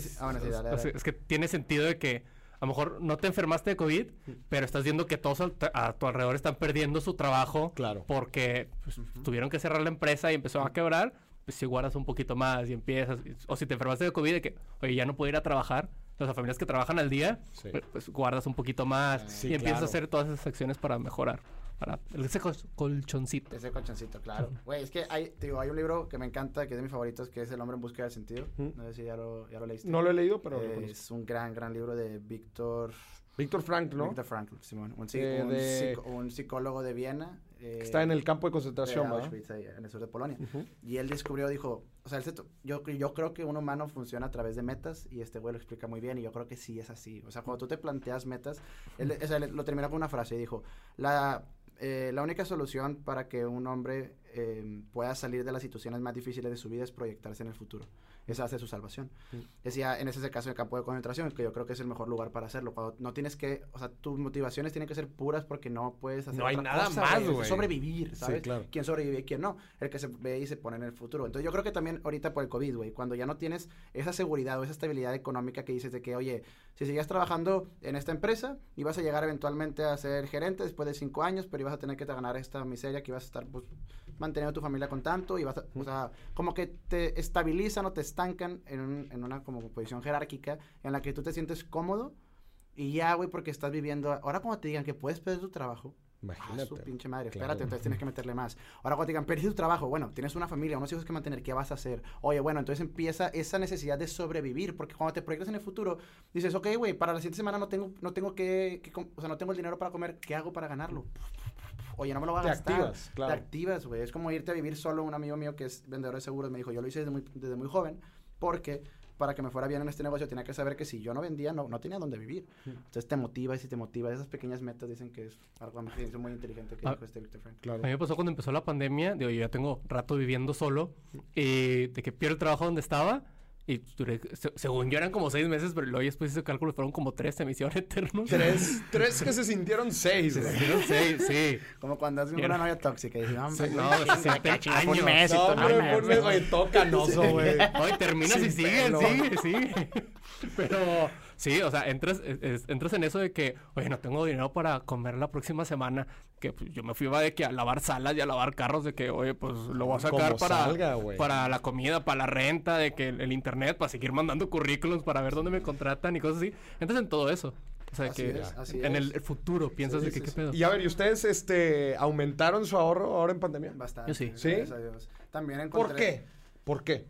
es que tiene sentido de que a lo mejor no te enfermaste de COVID, pero estás viendo que todos a tu alrededor están perdiendo su trabajo
Claro.
porque pues, tuvieron que cerrar la empresa y empezó a quebrar. Pues si guardas un poquito más y empiezas, o si te enfermaste de COVID, de que, oye, ya no puedo ir a trabajar, las familias que trabajan al día,
Sí.
pues, pues, guardas un poquito más
Sí,
y empiezas
claro.
a hacer todas esas acciones para mejorar, para ese col- colchoncito.
Ese colchoncito, claro. Güey, es que hay, te digo, hay un libro que me encanta, que es de mis favoritos, que es El hombre en busca del sentido. No sé si ya lo, ya lo leíste.
No lo he leído, pero
Eh, es un gran, gran libro de Víctor...
Víctor Frank, ¿no?
Víctor Frankl, Simón. Un,
Eh,
un
de-
psico- un psicólogo de Viena. eh,
Que está en el campo de
de
concentración, ¿verdad?
Auschwitz, ahí, en el sur de Polonia.
Ujú.
Y él descubrió, dijo, o sea, él se to- yo, yo creo que un humano funciona a través de metas y este güey lo explica muy bien y yo creo que sí es así. O sea, cuando tú te planteas metas, él, o sea, él lo terminó con una frase y dijo, la, eh, la única solución para que un hombre eh, pueda salir de las situaciones más difíciles de su vida es proyectarse en el futuro. Esa hace su salvación.
Mm.
Decía, en ese caso, el campo de concentración, que yo creo que es el mejor lugar para hacerlo. Cuando no tienes que, o sea, tus motivaciones tienen que ser puras porque no puedes hacer
No hay
otra
nada
cosa,
más, güey.
sobrevivir,
Sí,
¿sabes?
claro.
quién sobrevive y quién no. El que se ve y se pone en el futuro. Entonces yo creo que también ahorita por el COVID, güey, cuando ya no tienes esa seguridad o esa estabilidad económica que dices de que, oye, si sigues trabajando en esta empresa y vas a llegar eventualmente a ser gerente después de cinco años, pero ibas a tener que ganar esta miseria que ibas a estar pues, manteniendo a tu familia con tanto y vas a, o sea, como que te estabilizan o te estancan en, un- en una como posición jerárquica en la que tú te sientes cómodo y ya, güey, porque estás viviendo. Ahora, cuando te digan que puedes perder tu trabajo, Ah, su
Imagínate.
pinche madre,
Claro.
espérate, entonces tienes que meterle más. Ahora cuando te digan, perdiste tu trabajo, bueno, tienes una familia, unos hijos que mantener, ¿qué vas a hacer? Oye, bueno, entonces empieza esa necesidad de sobrevivir, porque cuando te proyectas en el futuro, dices, ok, güey, para la siguiente semana no tengo, no tengo que, que o sea, no tengo el dinero para comer, ¿qué hago para ganarlo? Oye, no me lo voy a
Te
gastar.
activas, claro.
Te activas, güey. Es como irte a vivir solo. Un amigo mío que es vendedor de seguros me dijo, yo lo hice desde muy, desde muy joven, porque para que me fuera bien en este negocio tenía que saber que si yo no vendía, no, no tenía dónde vivir. Entonces te motiva y si te motiva, esas pequeñas metas dicen que es algo muy inteligente que
Ah.
dijo este Victor Frank.
Claro.
A mí me pasó cuando empezó la pandemia, digo, yo ya tengo rato viviendo solo, y de que pierdo el trabajo donde estaba, y duré, según yo eran como seis meses, pero luego después hice cálculo, fueron como tres, se me hicieron eternos.
Tres, tres que se sintieron seis,
Se hicieron seis, sí.
Como cuando haces una novia tóxica y dices, "Ah,
no, se
chinga, fue un
años.
mes
No, hombre,
no,
por mes, güey, todo canoso, güey.
Hoy terminas y
pelo.
sigue, sigue. Pero sí, o sea, entras, es- entras en eso de que, oye, no tengo dinero para comer la próxima semana. Que pues, yo me fui va de que a lavar salas y a lavar carros, de que, oye, pues lo voy a sacar para,
salga,
para la comida, para la renta, de que el, el internet, para seguir mandando currículums, para ver dónde me contratan y cosas así. Entras en todo eso. O sea,
Así
que
es, así
en
es.
el, el futuro piensas
Sí,
de que
sí,
qué
sí.
pedo.
Y a ver, ¿y ustedes este, aumentaron su ahorro ahora en pandemia?
Bastante.
Yo sí.
¿Sí?
gracias a Dios. También encontré...
¿Por qué? ¿Por qué?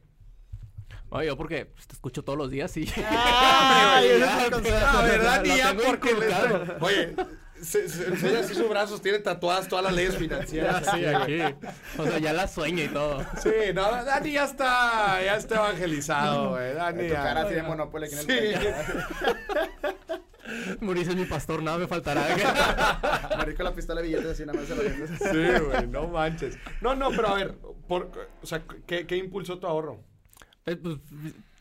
Oye, yo porque pues, te escucho todos los días y...
¡Ah! El
Lo
¿verdad? Ni ya porque Oye, se, se, enseña así sus brazos, tiene tatuadas todas las leyes financieras.
Sí, aquí. O sea, ya la sueña y todo.
Sí, no, Dani ya está, ya está evangelizado, güey. Dani
Tu
ya.
cara así de Monopoly aquí en el
Sí.
Mauricio es mi pastor, nada me faltará.
Marico la pistola de billetes así nada más se lo vendes.
Sí, güey, no manches. No, no, pero a ver, por, o sea, ¿qué, qué impulsó tu ahorro?
Eh, pues,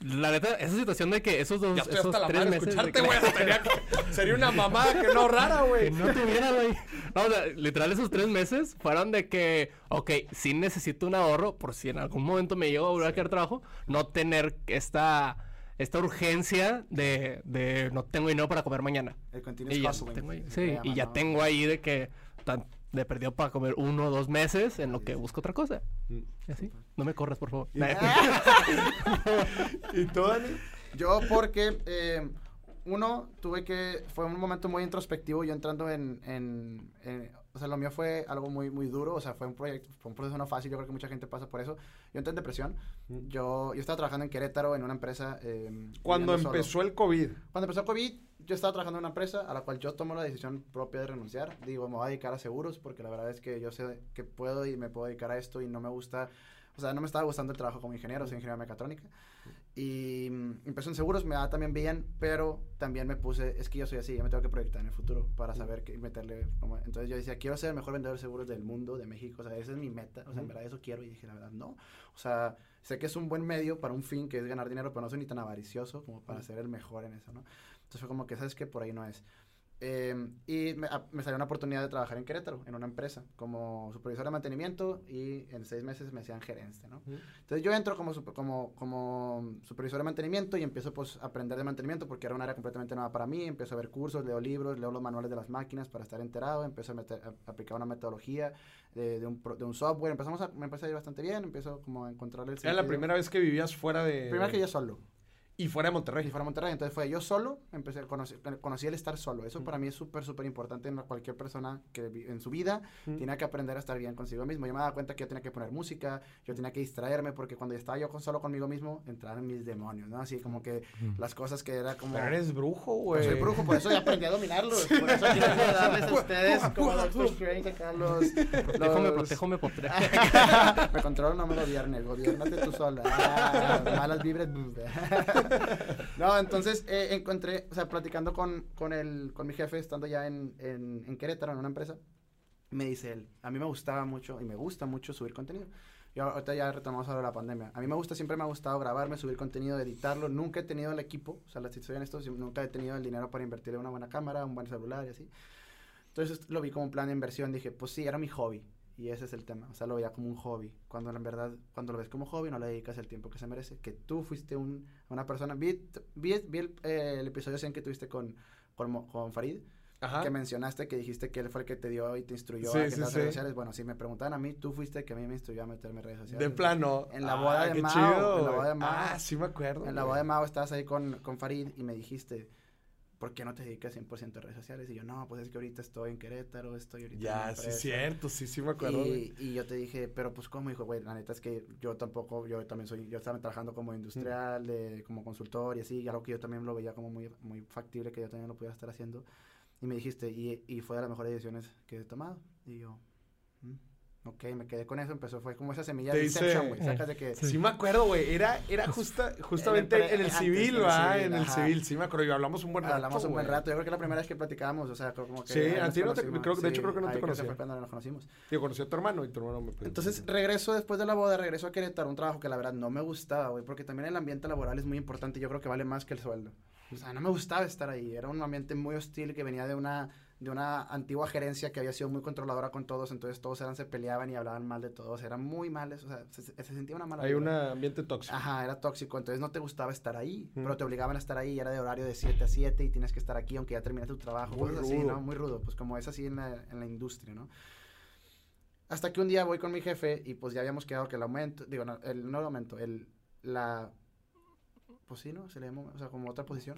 la neta, esa situación de que esos dos,
Ya estoy
esos
hasta la madre
meses
escucharte, güey. que- Sería una mamada que no rara,
que
güey.
no tuviera, güey. No, o sea, literal, esos tres meses fueron de que, ok, sí necesito un ahorro por si en algún momento me llego a volver a quedar trabajo, no tener esta, esta urgencia de, de no tengo dinero para comer mañana.
El continuous
Y ya tengo ahí, sí, y ya tengo ahí de que tan- de perdió para comer uno o dos meses en lo que busco otra cosa.
Mm.
Y así. No me corras, por favor.
¿Y tú, Dani?
Yo porque, eh, uno, tuve que, fue un momento muy introspectivo, yo entrando en, en, en- o sea, lo mío fue algo muy, muy duro, o sea, fue un proyecto, fue un proceso no fácil, yo creo que mucha gente pasa por eso. Yo entré en depresión,
Mm.
yo, yo estaba trabajando en Querétaro en una empresa. eh,
Cuando
viviendo solo.
empezó el COVID.
Cuando empezó COVID, yo estaba trabajando en una empresa a la cual yo tomo la decisión propia de renunciar. Digo, me voy a dedicar a seguros porque la verdad es que yo sé que puedo y me puedo dedicar a esto y no me gusta, o sea, no me estaba gustando el trabajo como ingeniero, soy ingeniero de mecatrónica. Y mm, empecé en seguros, me da también bien, pero también me puse, es que yo soy así, yo me tengo que proyectar en el futuro para saber qué meterle. como- entonces yo decía, quiero ser el mejor vendedor de seguros del mundo, de México, o sea, esa es mi meta, o sea, en verdad eso quiero y dije, la verdad, no. O sea, sé que es un buen medio para un fin que es ganar dinero, pero no soy ni tan avaricioso como para ser el mejor en eso, ¿no? Entonces fue como que, ¿sabes qué? Por ahí no es. Eh, y me, a- me salió una oportunidad de trabajar en Querétaro, en una empresa, como supervisor de mantenimiento y en seis meses me hacían gerente, ¿no? Entonces yo entro como, como, como supervisor de mantenimiento y empiezo pues a aprender de mantenimiento porque era un área completamente nueva para mí, empiezo a ver cursos, leo libros, leo los manuales de las máquinas para estar enterado, empiezo a, meter- a- aplicar una metodología de, de un, de un software, empezamos a, me empecé a ir bastante bien, empiezo como a encontrar el
Era la primera vez que vivías fuera de...
Primera que yo solo.
Y fuera de
Y
Monterrey.
fuera a Monterrey, entonces fue yo solo, empecé a conocer, conocí el estar solo. Eso para mí es súper, súper importante en cualquier persona que en su vida
Mm.
tiene que aprender a estar bien consigo mismo. Yo me daba cuenta que yo tenía que poner música, yo tenía que distraerme, porque cuando estaba yo con, solo conmigo mismo, entraron mis demonios, ¿no? Así como que las cosas que era como...
Pero eres brujo, güey.
soy brujo, por eso ya aprendí a dominarlos. Por eso quiero darles a ustedes como Doctor Strange acá los...
Protéjame,
los-
protéjame, protéjame.
me controlo, no me gobiernes, gobiernate tú sola. Ah, malas vibras. no, entonces eh, encontré, o sea, platicando con, con, el, con mi jefe, estando ya en, en, en Querétaro, en una empresa, me dice él, a mí me gustaba mucho y me gusta mucho subir contenido. Yo ahorita ya retomamos ahora la pandemia. A mí me gusta, siempre me ha gustado grabarme, subir contenido, editarlo. Nunca he tenido el equipo, o sea, soy honesto, si- nunca he tenido el dinero para invertir en una buena cámara, un buen celular y así. Entonces lo vi como un plan de inversión. Dije, pues sí, era mi hobby. Y ese es el tema. O sea, lo veía como un hobby. Cuando en verdad, cuando lo ves como hobby, no le dedicas el tiempo que se merece. Que tú fuiste un, una persona. Vi, vi, vi el, eh, el episodio 100 que tuviste con, con, con Farid.
Ajá.
Que mencionaste que dijiste que él fue el que te dio y te instruyó
Sí,
a que
sí,
las
sí.
redes sociales. Bueno, si me preguntaban a mí, tú fuiste el que a mí me instruyó a meterme en redes sociales.
De plano.
En la boda de
qué
Mao,
chido,
en la boda de Mao.
Ah, sí me acuerdo.
En la boda de Mao estabas ahí con, con Farid y me dijiste, ¿por qué no te dedicas 100% a redes sociales? Y yo, no, pues es que ahorita estoy en Querétaro, estoy ahorita en
Ya,
una
sí,
empresa".
cierto. Sí, sí me acuerdo.
Y, y yo te dije, pero pues cómo, dijo, güey, la neta es que yo tampoco, yo también soy, yo estaba trabajando como industrial, de- como consultor y así, y algo que yo también lo veía como muy, muy factible que yo también lo pudiera estar haciendo. Y me dijiste, y, y fue de las mejores decisiones que he tomado. Y yo, "Mm, ok, me quedé con eso, empezó, fue como esa semilla
Te
de
dice-
Inception, güey, sacas de que...
Sí. me acuerdo, güey. Era, era justa, justamente en el civil, ¿va? En el
ajá.
civil, sí me acuerdo. Y hablamos un buen rato,
Hablamos un buen rato, yo creo que la primera vez que platicamos, o sea, como que...
Sí, a ti no te- creo- de hecho, creo que no te conocía.
fue cuando nos conocimos.
Yo conocí a tu hermano y tu hermano me.
Entonces regreso después de la boda, regreso a Querétaro, un trabajo que la verdad no me gustaba, güey, porque también el ambiente laboral es muy importante y yo creo que vale más que el sueldo. O sea, no me gustaba estar ahí, era un ambiente muy hostil que venía de una, de una antigua gerencia que había sido muy controladora con todos, entonces todos eran, se peleaban y hablaban mal de todos, eran muy males, o sea, se, se sentía una mala
Hay un ambiente tóxico.
Ajá, era tóxico, entonces no te gustaba estar ahí,
Mm.
pero te obligaban a estar ahí, y era de horario de 7 a 7 y tienes que estar aquí aunque ya terminaste tu trabajo,
Muy
cosas así,
rudo.
¿no? Muy rudo, pues como es así en la, en la industria, ¿no? Hasta que un día voy con mi jefe y pues ya habíamos quedado que el aumento, digo, no, el, no el aumento, el, la, pues sí, ¿no? Se le llama, o sea, como otra posición,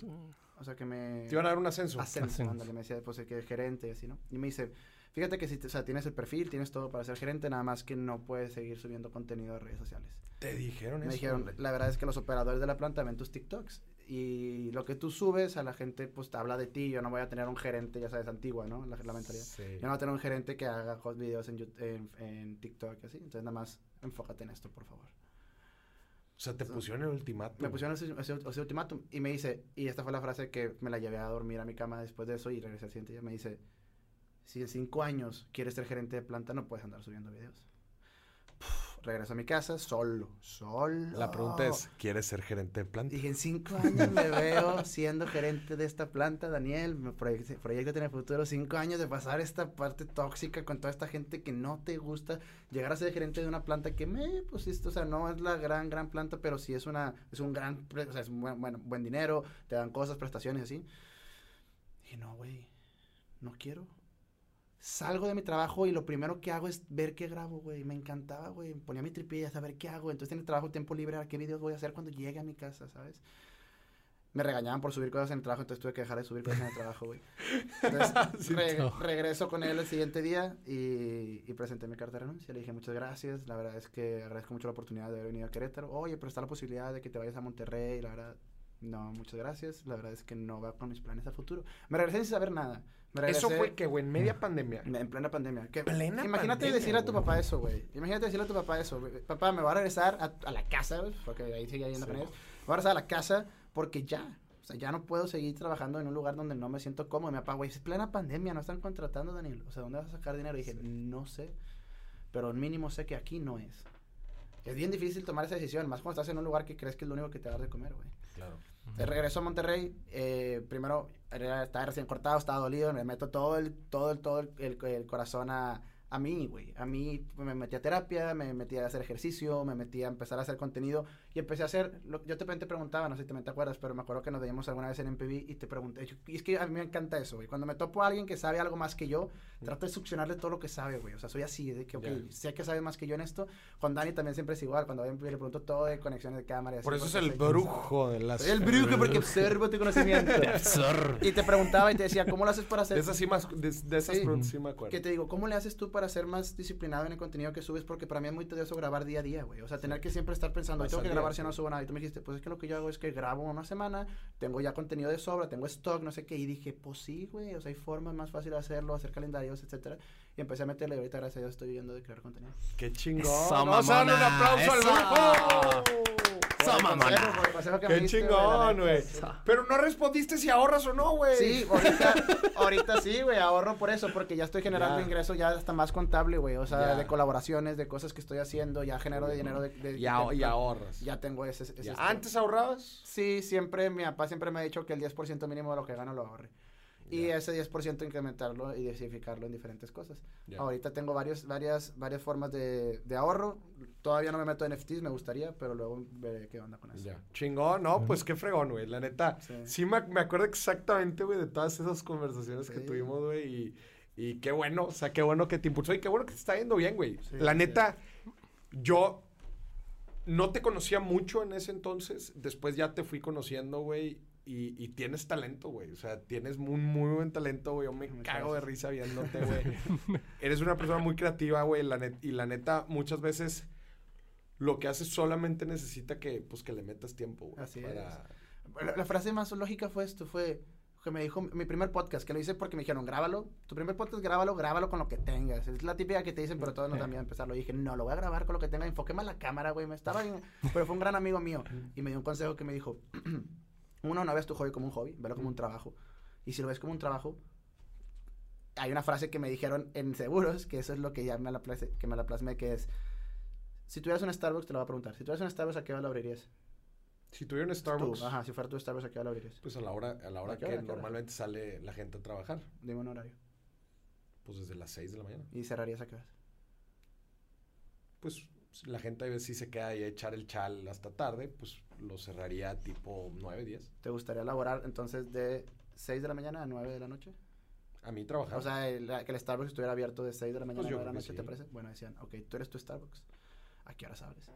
o sea, que me...
Te iban a dar un ascenso.
Ascenso,
Ascenso.
ándale, me decía, pues, que gerente y así, ¿no? Y me dice, fíjate que si, te- o sea, tienes el perfil, tienes todo para ser gerente, nada más que no puedes seguir subiendo contenido de redes sociales.
Te dijeron
Me
eso.
dijeron,
güey.
la verdad es que los operadores de la planta ven tus TikToks y lo que tú subes a la gente, pues, te habla de ti. Yo no voy a tener un gerente, ya sabes, antigua, ¿no? La, la mentalidad.
Sí.
Yo no voy a tener un gerente que haga videos en, en, en TikTok y así. Entonces, nada más enfócate en esto, por favor.
O sea, te pusieron el ultimátum.
Me pusieron ese, ese- ese ultimátum y me dice, y esta fue la frase que me la llevé a dormir a mi cama después de eso y regresé al siguiente día. Me dice, si en cinco años quieres ser gerente de planta, no puedes andar subiendo videos. Puf, regreso a mi casa solo, solo.
La pregunta es, ¿quieres ser gerente de planta?
Dije, en cinco años me veo siendo gerente de esta planta, Daniel. Me proyecto, proyecto en el futuro cinco años de pasar esta parte tóxica con toda esta gente que no te gusta. Llegar a ser gerente de una planta que me, pues, esto, o sea, no es la gran, gran planta, pero sí es una, es un gran, o sea, es buen, bueno, buen dinero, te dan cosas, prestaciones, así. Dije, no, güey, no quiero. Salgo de mi trabajo y lo primero que hago es ver qué grabo, güey. Me encantaba, güey. Ponía mi tripilla a saber qué hago. Entonces en el trabajo, tiempo libre, a qué videos voy a hacer cuando llegue a mi casa, ¿sabes? Me regañaban por subir cosas en el trabajo, entonces tuve que dejar de subir cosas en el trabajo, güey. Entonces re-
no.
regreso con él el siguiente día y, y presenté mi carta de renuncia. Le dije muchas gracias. La verdad es que agradezco mucho la oportunidad de haber venido a Querétaro. Oye, pero está la posibilidad de que te vayas a Monterrey. La verdad, no, muchas gracias. La verdad es que no va con mis planes a futuro. Me regresé sin saber nada.
Eso fue que, güey, en media pandemia.
en plena pandemia. ¿Qué?
Plena
Imagínate
pandemia,
decirle a tu papá eso, güey. Imagínate decirle a tu papá eso. güey. Papá, me voy a regresar a, a la casa, güey, porque ahí seguía yendo
Sí.
con ellos. Me voy a regresar a la casa porque ya. O sea, ya no puedo seguir trabajando en un lugar donde no me siento cómodo. Y mi papá, güey, es plena pandemia, no están contratando, Daniel. O sea, ¿dónde vas a sacar dinero? Y dije, no sé. Pero mínimo sé que aquí no es. Es bien difícil tomar esa decisión, más cuando estás en un lugar que crees que es lo único que te va a dar de comer, güey.
Claro.
De regreso a Monterrey, eh, primero era- estaba recién cortado, estaba dolido, me meto todo el, todo el, todo el, el- el corazón a, a mí, güey. A mí me metí a terapia, me metí a hacer ejercicio, me metí a empezar a hacer contenido y empecé a hacer, lo, yo te, te preguntaba, no sé si te, te acuerdas, pero me acuerdo que nos veíamos alguna vez en MPV y te pregunté, yo- y es que a mí me encanta eso, güey. Cuando me topo a alguien que sabe algo más que yo, trato de succionarle todo lo que sabe, güey. O sea, soy así, de que, ok,
Ya.
sé que sabe más que yo en esto. Con Dani también siempre es igual, cuando a MPV le pregunto todo de conexiones de cámara y así.
Por eso es el brujo de las...
el brujo porque observo tu conocimiento. Y te preguntaba y te decía, ¿cómo lo haces para
De
hacer?
esas sí más... De, de esas
Sí.
preguntas sí me acuerdo.
Que te digo, ¿cómo le haces tú para ser más disciplinado en el contenido que subes? Porque para mí es muy tedioso grabar día a día, güey. O sea, tener que siempre estar pensando, tengo que grabar si no subo nada. Y tú me dijiste, pues es que lo que yo hago es que grabo una semana, tengo ya contenido de sobra, tengo stock, no sé qué. Y dije, pues sí, güey. O sea, hay formas más fáciles de hacerlo, hacer calendarios, etcétera. Y empecé a meterle. y Ahorita, gracias a Dios, estoy viviendo de crear contenido.
Qué chingón. Vamos a darle un aplauso al
eso.
brujo.
Por el
mamona.
consejo, por el consejo que me
Qué
diste, güey, la
chingón,
neta,
güey.
sí.
Pero no respondiste si ahorras o no, güey.
Sí, ahorita, ahorita sí, güey, ahorro por eso, porque ya estoy generando
Ya.
ingresos ya hasta más contable, güey, o sea,
Ya.
de colaboraciones, de cosas que estoy haciendo, ya genero de dinero de... de-
Y, ahor-
de-
y ahorras.
Ya tengo ese... ese.
¿Antes ahorrabas?
Sí, siempre, mi papá siempre me ha dicho que el 10% mínimo de lo que gano lo ahorre. Y
Ya.
ese 10% incrementarlo y diversificarlo en diferentes cosas.
Ya.
Ahorita tengo varios, varias, varias formas de, de ahorro. Todavía no me meto en NFTs, me gustaría, pero luego veré qué onda con eso.
Ya. Chingón, no, pues qué fregón, güey. La neta, sí,
Sí.
me, me acuerdo exactamente, güey, de todas esas conversaciones que tuvimos, güey. Y, y qué bueno, o sea, qué bueno que te impulsó y qué bueno que te está yendo bien, güey.
Sí,
La neta, yo no te conocía mucho en ese entonces. Después ya te fui conociendo, güey. Y, y tienes talento, güey. O sea, tienes un muy buen talento, güey. Yo me
Muchas
cago de risa viéndote, güey. Eres una persona muy creativa, güey. Y la neta, muchas veces lo que haces solamente necesita que, pues, que le metas tiempo, güey.
Así
para-
La, la frase más lógica fue esto, fue que me dijo mi primer podcast, que lo hice porque me dijeron, grábalo, tu primer podcast, grábalo, grábalo con lo que tengas. Es la típica que te dicen, pero todos no también empezarlo. Y dije, no, lo voy a grabar con lo que tenga, enfoqueme a la cámara, güey, me estaba bien, pero fue un gran amigo mío y me dio un consejo que me dijo, uno, no veas tu hobby como un hobby, velo como un trabajo. Y si lo ves como un trabajo, hay una frase que me dijeron en seguros, que eso es lo que ya me la, place- que me la plasmé, que es, si tuvieras un Starbucks, te lo voy a preguntar, si tuvieras un Starbucks, ¿a qué hora lo abrirías?
Si tuviera un
Tú,
Starbucks,
ajá, si fuera tu Starbucks, ¿a qué hora lo abrirías?
pues a la hora, a la hora
¿A qué
que
hora, hora?
normalmente sale la gente a trabajar.
Dime un horario.
Pues desde las 6 de la mañana.
¿Y cerrarías a qué horas?
Pues la gente a veces sí se queda ahí a echar el chal hasta tarde, pues lo cerraría tipo 9, 10.
¿Te gustaría laborar entonces de 6 de la mañana a 9 de la noche?
A mí trabajar.
O sea, el- que el Starbucks estuviera abierto de 6 de la mañana
Pues yo
a 9 de la noche, ¿te parece? Bueno, decían, ok, tú eres tu Starbucks. ¿A qué horas abres?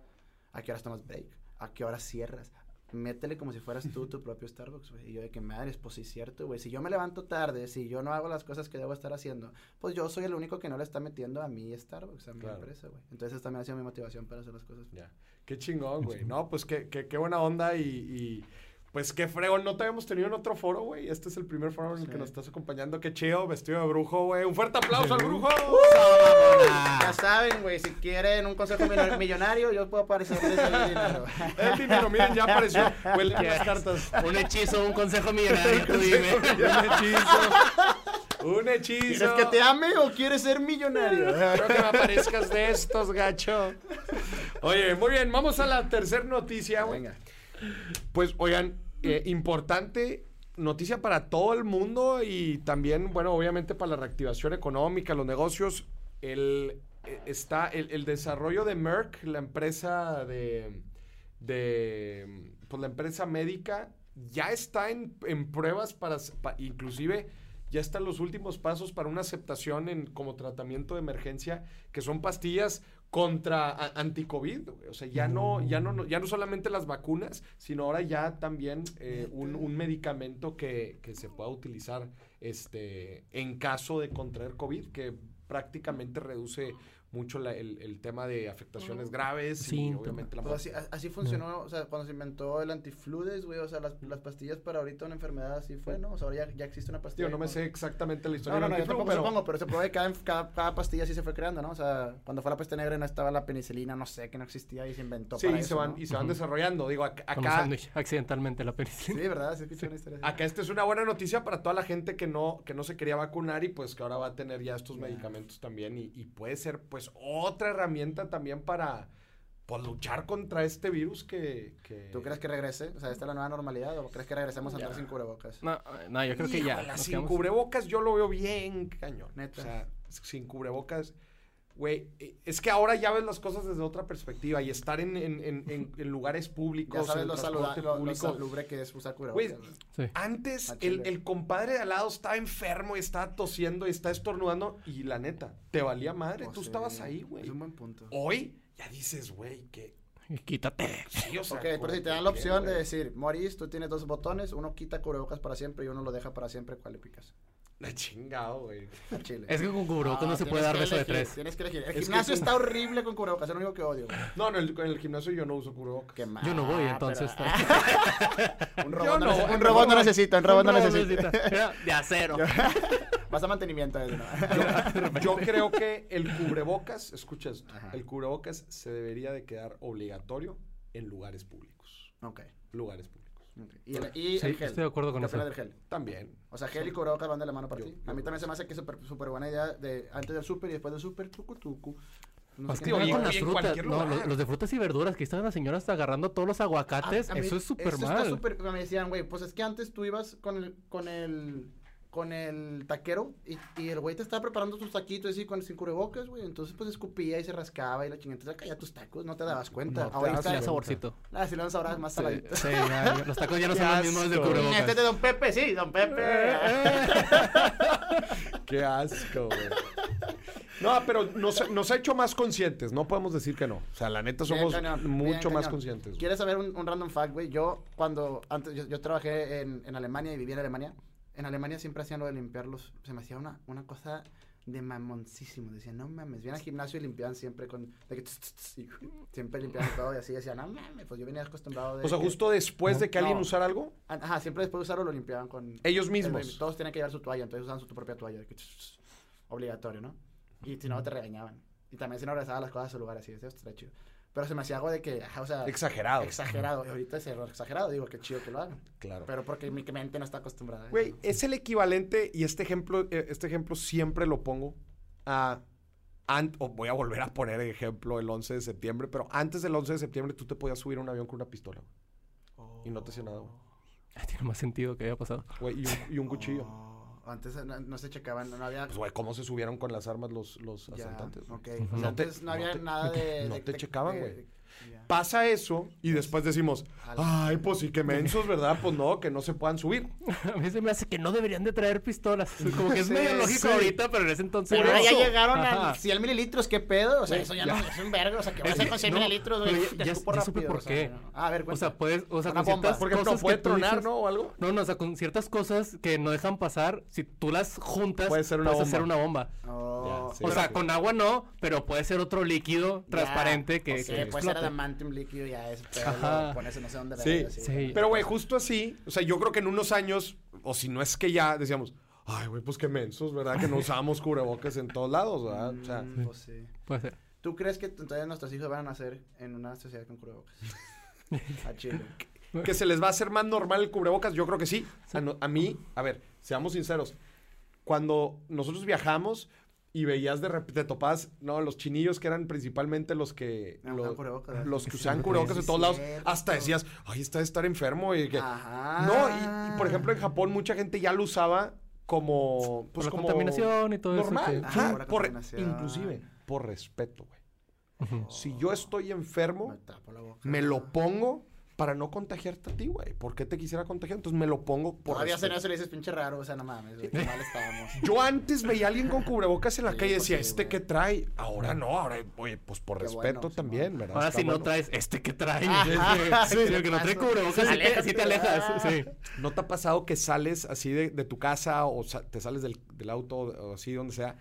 ¿A qué horas tomas break? ¿A qué horas cierras? Métele como si fueras tú tu propio Starbucks, güey. Y yo de que madres, pues sí, cierto, güey. Si yo me levanto tarde, si yo no hago las cosas que debo estar haciendo, pues yo soy el único que no le está metiendo a mi Starbucks, a mi
Claro.
empresa, güey. Entonces esta me ha sido mi motivación para hacer las cosas.
Ya. Qué chingón, güey. No, pues qué, qué, qué buena onda y, y, pues qué fregón. No te habíamos tenido en otro foro, güey. Este es el primer foro en el que nos estás acompañando. Qué chido, vestido de brujo, güey. Un fuerte aplauso al brujo.
Ya saben, güey, si quieren un consejo millo- millonario, yo puedo aparecerles el dinero.
El dinero, miren, ya apareció. Huelen las cartas.
Un hechizo, un consejo millonario, tú dime.
Un hechizo. Un hechizo.
¿Quieres que te ame o quieres ser millonario?
Espero que me aparezcas de estos, gacho. Oye, muy bien, vamos a la tercera noticia, güey.
Venga.
Pues, oigan, eh, importante noticia para todo el mundo y también, bueno, obviamente para la reactivación económica, los negocios. El, eh, está el, desarrollo de Merck, la empresa de, de, pues la empresa médica, ya está en, en pruebas para, inclusive, ya están los últimos pasos para una aceptación en, como tratamiento de emergencia, que son pastillas contra anti-COVID. O sea, ya no, ya no, ya no solamente las vacunas, sino ahora ya también eh, un, un medicamento que, que se pueda utilizar este, en caso de contraer COVID, que prácticamente reduce mucho la- el, el tema de afectaciones graves y
Síntomas.
obviamente la
Pues
muerte.
así, así funcionó, o sea, cuando se inventó el antifludes, güey, o sea, las, las pastillas para ahorita una enfermedad así fue, ¿no? O sea, ahora ya, ya existe una pastilla.
Tío, no me sé exactamente la historia
No, no, no,
del
yo
antiflu,
tampoco
pero-
supongo, pero se probó que cada, cada, cada pastilla así se fue creando, ¿no? O sea, cuando fue la peste negra no estaba la penicilina, no sé, que no existía y se inventó
Sí,
para
y se van,
¿no?
y se van desarrollando. Digo, acá,
sándwich, accidentalmente la
Sí,
penicilina.
¿verdad? Sí, escuché una historia así.
acá esta es una buena noticia para toda la gente que no, que no se quería vacunar y pues que ahora va a tener ya estos medicamentos también y, y puede ser pues otra herramienta también para pues, luchar contra este virus que... que...
¿Tú crees que regrese? O sea, ¿esta es la nueva normalidad o crees que regresemos a andar sin cubrebocas?
No, no, yo creo que ya.
Sin
quedamos-
cubrebocas yo lo veo bien cañón.
Neta.
O sea, sin cubrebocas, güey, eh, es que ahora ya ves las cosas desde otra perspectiva y estar en, en, en, en- en lugares públicos,
Ya sabes
en
lo, saluda,
transporte
lo, lo
público.
salubre que es usar cubrebocas.
Güey,
güey.
Sí.
Antes
A
el, el compadre de al lado estaba enfermo y estaba tosiendo y estaba estornudando y la neta, te valía madre,
O
tú
sea,
estabas ahí, güey.
Es un buen punto.
Hoy ya dices, güey, que
Quítate.
sí, o sea,
Ok, pero si te dan la opción de decir, Maurice, tú tienes dos botones, uno quita cubrebocas para siempre y uno lo deja para siempre, ¿cuál le picas?
La chingado, güey.
Chile.
Es que con cubrebocas no, se puede dar beso de tres.
Tienes que elegir. El
Es
gimnasio está horrible con cubrebocas, es lo único que odio. güey.
No, en el, en el gimnasio yo no uso cubrebocas.
Qué mal.
Yo no voy, entonces.
un robot no,
un
robot no necesita, un robot no necesita.
De acero.
Vas a mantenimiento de eso, ¿no?
Yo creo que el cubrebocas, escucha esto,
Ajá.
el cubrebocas se debería de quedar obligatorio en lugares públicos.
ok.
Lugares públicos.
Y, el, y
Sí,
el gel.
estoy de acuerdo con
¿Qué
eso.
del gel?
También.
O sea, gel y cubrebocas van de la mano para
Yo-
ti.
yo
A mí también se me hace que es súper buena idea de antes del súper y después del súper, tucu, tucu. No
Más que con las frutas. No, los, los de frutas y verduras que estaban las señoras agarrando todos los aguacates.
A- a mí
eso es súper
Está
mal.
me decían, güey, pues es que antes tú ibas con el, con el, con el taquero y, y el güey te estaba preparando tus taquitos así con sin cubrebocas, güey. Entonces, pues escupía y se rascaba y la chingada. Entonces, ya tus tacos, no te dabas cuenta.
No
da
cuenta.
saborcito.
ah, si le dan sabor más
Sí,
saladito.
sí, ya, los tacos ya no son los mismos del cubrebocas.
Este es de Don Pepe, sí, Don Pepe.
Qué asco, güey. No, pero nos, nos ha hecho más conscientes, no podemos decir que no. O sea, la neta
Bien
somos
cañón,
mucho
bien
más conscientes. güey.
¿Quieres saber un, un random fact, güey? Yo, cuando antes, yo, yo trabajé en, en Alemania y vivía en Alemania. En Alemania siempre hacían lo de limpiarlos. Se me hacía una, una cosa de mamoncísimo. Decían, no mames, vienen al gimnasio y limpiaban siempre con. de que tss, tss, tss, y siempre limpiaban todo y así. Decían, no mames, pues yo venía acostumbrado de.
O sea,
que-
justo después de que alguien
No.
usara algo,
Ajá, siempre después de usarlo lo limpiaban con.
ellos
el-
mismos.
todos tenían que llevar su toalla, entonces usaban su propia toalla. de que tss, tss, obligatorio, ¿no? Y si no, te regañaban. Y también si no regresaban las cosas a su lugar así. Eso está chido. Pero se me hacía algo de que, o sea.
Exagerado.
Exagerado. Y ahorita es error exagerado. Digo, qué chido que lo hagan.
Claro.
Pero porque mi mente no está acostumbrada. a
Güey, es el equivalente, y este ejemplo, eh, este ejemplo siempre lo pongo a. an- o voy a volver a poner el ejemplo el 11 de septiembre, pero antes del 11 de septiembre tú te podías subir a un avión con una pistola. güey, Y no te hacía nada, güey.
Tiene más sentido que haya pasado.
Güey, y, un, y un cuchillo.
Oh, Antes no, no se checaban, no había.
Pues, güey, ¿cómo se subieron con las armas los, los
ya,
asaltantes?
ok.
No te-
antes no había
no te-
nada de.
no
de-
te
de-
checaban, güey. Pasa eso y después decimos, ay, pues sí que mensos, ¿verdad? Pues no, que no se puedan subir.
A mí se me hace que no deberían de traer pistolas. Como que es
Sí,
medio lógico
sí.
ahorita, pero en ese entonces.
Pero ahora ya llegaron
Ajá.
a 100 mililitros, ¿qué pedo? O sea, eso ya,
ya.
no es un vergo. O sea, que vas a con 100
no,
mililitros, güey. Te
ya- ya supe por
o sea,
qué.
no. Ah, a ver,
O
cuenta.
sea, puedes, o sea,
Una
con
bomba.
ciertas
Por ejemplo,
cosas
puede
que
tronar,
dices-
¿no? O algo.
No, no, o sea, con ciertas cosas que no dejan pasar, si tú las juntas,
Puede ser una
puedes hacer
bomba.
una bomba.
Oh,
sí.
O sea, con agua no, pero puede ser otro líquido transparente que,
o sea, puede ser. Adamantium líquido, ya es lo Pones en no sé dónde.
Sí,
verga, así,
sí.
Pero, güey, justo así, o sea, yo creo que en unos años, o si no es que ya, decíamos, ay, güey, pues qué mensos, ¿verdad? Que no usamos cubrebocas en todos lados, ¿verdad? O sea,
Mm, pues sí.
Puede ser.
¿Tú crees que entonces nuestros hijos van a nacer en una sociedad con cubrebocas? A Chile.
que se les va a hacer más normal el cubrebocas, yo creo que sí. A, no- a mí, a ver, seamos sinceros, cuando nosotros viajamos y veías de repente, te topabas, no, los chinillos que eran principalmente los que,
Ah,
los que usaban
sí,
de todos lados, hasta decías, ay, está de estar enfermo y que...
Ajá.
No, y, y, por ejemplo en Japón mucha gente ya lo usaba como...
Por
Pues
la
como
contaminación y todo
normal.
eso. que-
Ajá,
por
por- inclusive por respeto, güey. Si yo estoy enfermo,
Me tapo la boca.
me lo pongo para no contagiarte a ti, güey. ¿Por qué te quisiera contagiar? Entonces me lo pongo por
Todavía eso le dices pinche raro, o sea, no mames, güey, qué mal estábamos.
Yo antes veía a alguien con cubrebocas en la
Sí,
calle y
pues
decía,
sí,
¿este
güey.
qué trae? Ahora no, ahora, oye, pues por
Qué
respeto
bueno,
también. ¿verdad?
Ahora
Está
si no traes este que trae.
Ajá.
Sí, el que no trae cubrebocas, sí, te, sí te alejas. Sí.
¿No te ha pasado que sales así de, de tu casa o sa- te sales del, del auto o así, donde sea,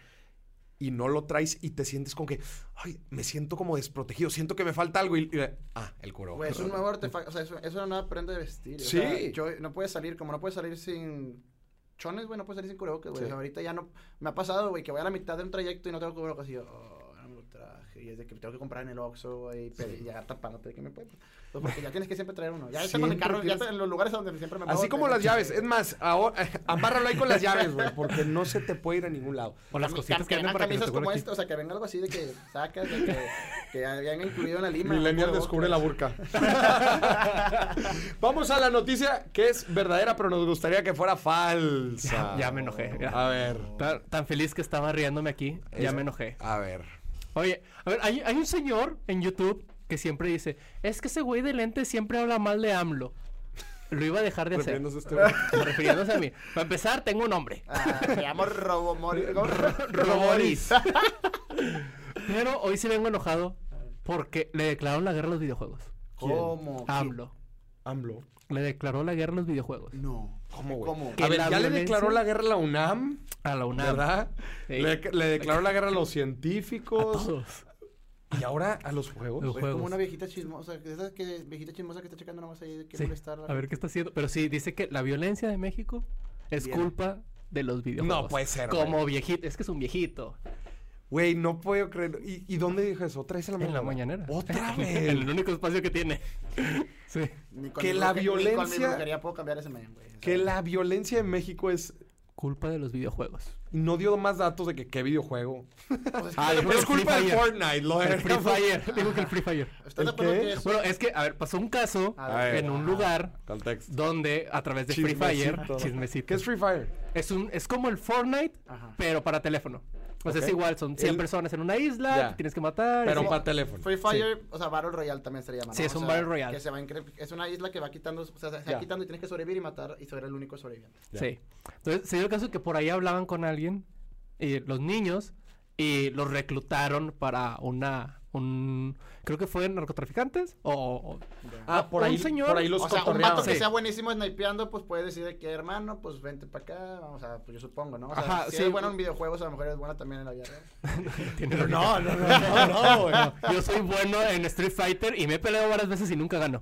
y no lo traes y te sientes como que, ay, me siento como desprotegido, siento que me falta algo y, y- ah, el
Güey,
cubrebocas.
es un nuevo artefacto, o sea, es, es una nueva prenda de vestir.
Sí.
O sea, yo, no puedes salir, como no puedes salir sin chones, güey, no puedes salir sin cubrebocas, güey.
Sí.
Ahorita ya no, me ha pasado, güey, que voy a la mitad de un trayecto y no tengo cubrebocas y yo, oh, traje. Y es de que tengo que comprar en el Oxxo, güey, pero- y llegar tapándote de que me puedo. Pues porque ya tienes que siempre traer uno. Ya está con
Siempre
carro,
tienes-
en los lugares donde siempre me
Así como las llaves. Es más, ahora, amárralo ahí con las llaves, güey, porque no se te puede ir a ningún lado.
O las cositas que
vengan
venden para que
como
aquí.
esta, o sea, que venga algo así de que sacas, de que, que venga incluido en la lima.
Millennial descubre la burka. Vamos a la noticia que es verdadera, pero nos gustaría que fuera falsa.
Ya- ya me enojé, ya.
A ver.
Tan, tan feliz que estaba riéndome aquí, ya
Es-
me enojé.
A ver.
Oye, a ver, hay, hay un señor en YouTube que siempre dice, es que ese güey de lente siempre habla mal de AMLO. Lo iba a dejar de hacer.
Refiriéndose a este güey.
Refiriéndose a mí. Para empezar, tengo un nombre.
Ah, me llamo Robomori.
Roboris. Pero hoy sí vengo enojado porque le declararon la guerra a los videojuegos.
¿Cómo?
AMLO.
AMLO.
Le declaró la guerra a los videojuegos.
No.
¿Cómo, güey?
¿Cómo?
Que
A ver,
la
ya le declaró la guerra a la UNAM,
A la UNAM.
¿verdad?
Sí.
Le, le declaró la guerra a los
A
científicos.
todos.
Y ahora a los juegos.
Los juegos.
como una viejita chismosa, de esas que viejita chismosa que está checando nomás ahí de que
Sí,
molestar.
A ver qué está haciendo. Pero sí, dice que la violencia de México es
Bien.
culpa de los videojuegos.
No puede ser,
Como viejito. Es que es un viejito.
Güey, no puedo creerlo. ¿Y, y dónde dijo eso? ¿Otra vez en la
En la
mañana?
mañanera.
¿Otra
En
vez?
el único espacio que tiene. Sí.
Ni con
Que
mi
la
bruja- ni con mi
violencia-
brujería puedo cambiar ese men, güey.
Que la violencia en México es...
Culpa de los videojuegos.
y No dio más datos de que qué videojuego.
pues es que
Ah,
es
el
culpa de. Fortnite. Lo
El Free Fire. Digo que el Free Fire.
¿Estás de
¿El
acuerdo
qué?
es?
Bueno, es que, a ver, pasó un caso
ver.
en un lugar donde a través de Free Fire,
Chismecito.
chismecito,
¿Qué es Free Fire?
es un es como el Fortnite,
Ajá.
pero para teléfono. O sea, es igual, son 100
El-
personas en una isla, que tienes que matar.
Pero para teléfono.
Free Fire, o sea, Battle Royale también se le llama.
Sí,
¿no?
es
O
un
sea,
Battle Royale.
Que se va es una isla que va quitando, o sea, se va quitando y tienes que sobrevivir y matar y ser el único sobreviviente.
Sí. Entonces, se dio el caso que por ahí hablaban con alguien, y los niños, y los reclutaron para una, un, creo que fue narcotraficantes, o, o-
Ah, por
un
ahí,
señor-
por ahí los
o sea, un vato que
Sí.
sea buenísimo snipeando, pues puede decir de que, hermano, pues vente para acá, vamos a, pues yo supongo, ¿no? O sea,
Ajá,
si
sí.
es bueno en videojuegos, a lo mejor es bueno también en la vida real.
no, no, no, no, no, güey.
Yo soy bueno en Street Fighter y me he peleado varias veces y nunca gano.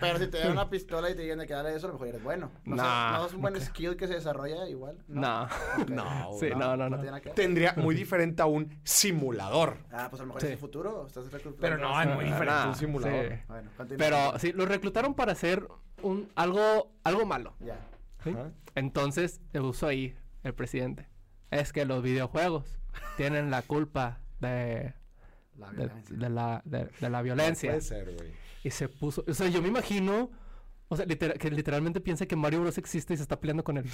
Pero si te dan una pistola y te de que dale eso, a lo mejor eres bueno. No,
Nah,
no es un buen skill que se desarrolla igual.
No.
No,
Sí, no, no, no.
Tendría muy diferente a un simulador.
Ah, pues a lo mejor
Sí.
es el futuro. Estás
Pero no, es muy diferente a un
nah,
simulador.
sí.
Bueno, continúa.
Pero sí, los reclutaron para hacer un algo, algo malo.
Ya.
¿sí?
Ajá.
Entonces, se usó ahí el presidente. Es que los videojuegos tienen la culpa de,
La
de,
violencia.
de la, de, de la
No
violencia.
puede ser, güey.
y se puso, o sea, yo me imagino, o sea, litera- que literalmente piensa que Mario Bros existe y se está peleando con él.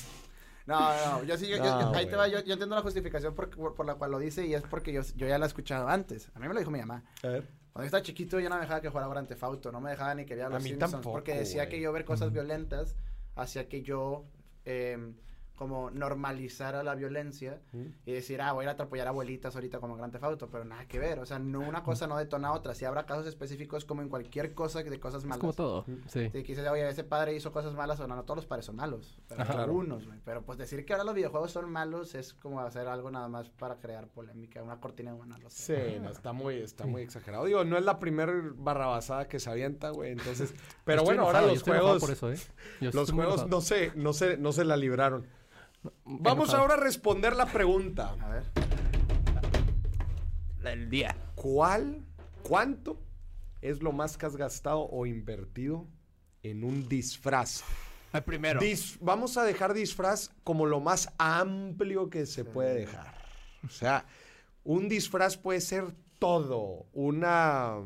No, no, yo sí, yo, yo-
No,
ahí te va, yo, yo entiendo la justificación por, por, por la cual lo dice y es porque yo, yo ya la he escuchado antes. A mí me lo dijo mi mamá.
A ver.
Cuando yo estaba chiquito yo no me dejaba que jugara Grand Theft Auto, no me dejaba ni que viera
A
los
mí
Simpsons
tampoco,
porque decía
güey.
que yo ver cosas violentas hacía que yo em, como normalizara la violencia y decir, ah, voy a ir a atropellar abuelitas ahorita como Grand Theft Auto, pero nada que ver, o sea, no una cosa no detona otra, si habrá casos específicos como en cualquier cosa de cosas
Es
malas.
como todo. Sí.
Sí, quise oye, ese padre hizo cosas malas, o no, no todos los padres son malos, pero
Ajá.
algunos, güey. Pero pues decir que ahora los videojuegos son malos es como hacer algo nada más para crear polémica, una cortina de sé.
Sí, no, está muy, está muy exagerado. Digo, no es la primera barrabasada que se avienta, güey. Entonces, pero
Estoy
bueno, ahora
enojado,
los juegos,
por eso, ¿eh?
Los juegos no se, no se, no se la libraron. Vamos
Enojado.
ahora a responder la pregunta.
A ver.
El día.
¿Cuál, cuánto es lo más que has gastado o invertido en un disfraz?
El primero.
Dis- vamos a dejar disfraz como lo más amplio que se puede dejar. O sea, un disfraz puede ser todo. Una...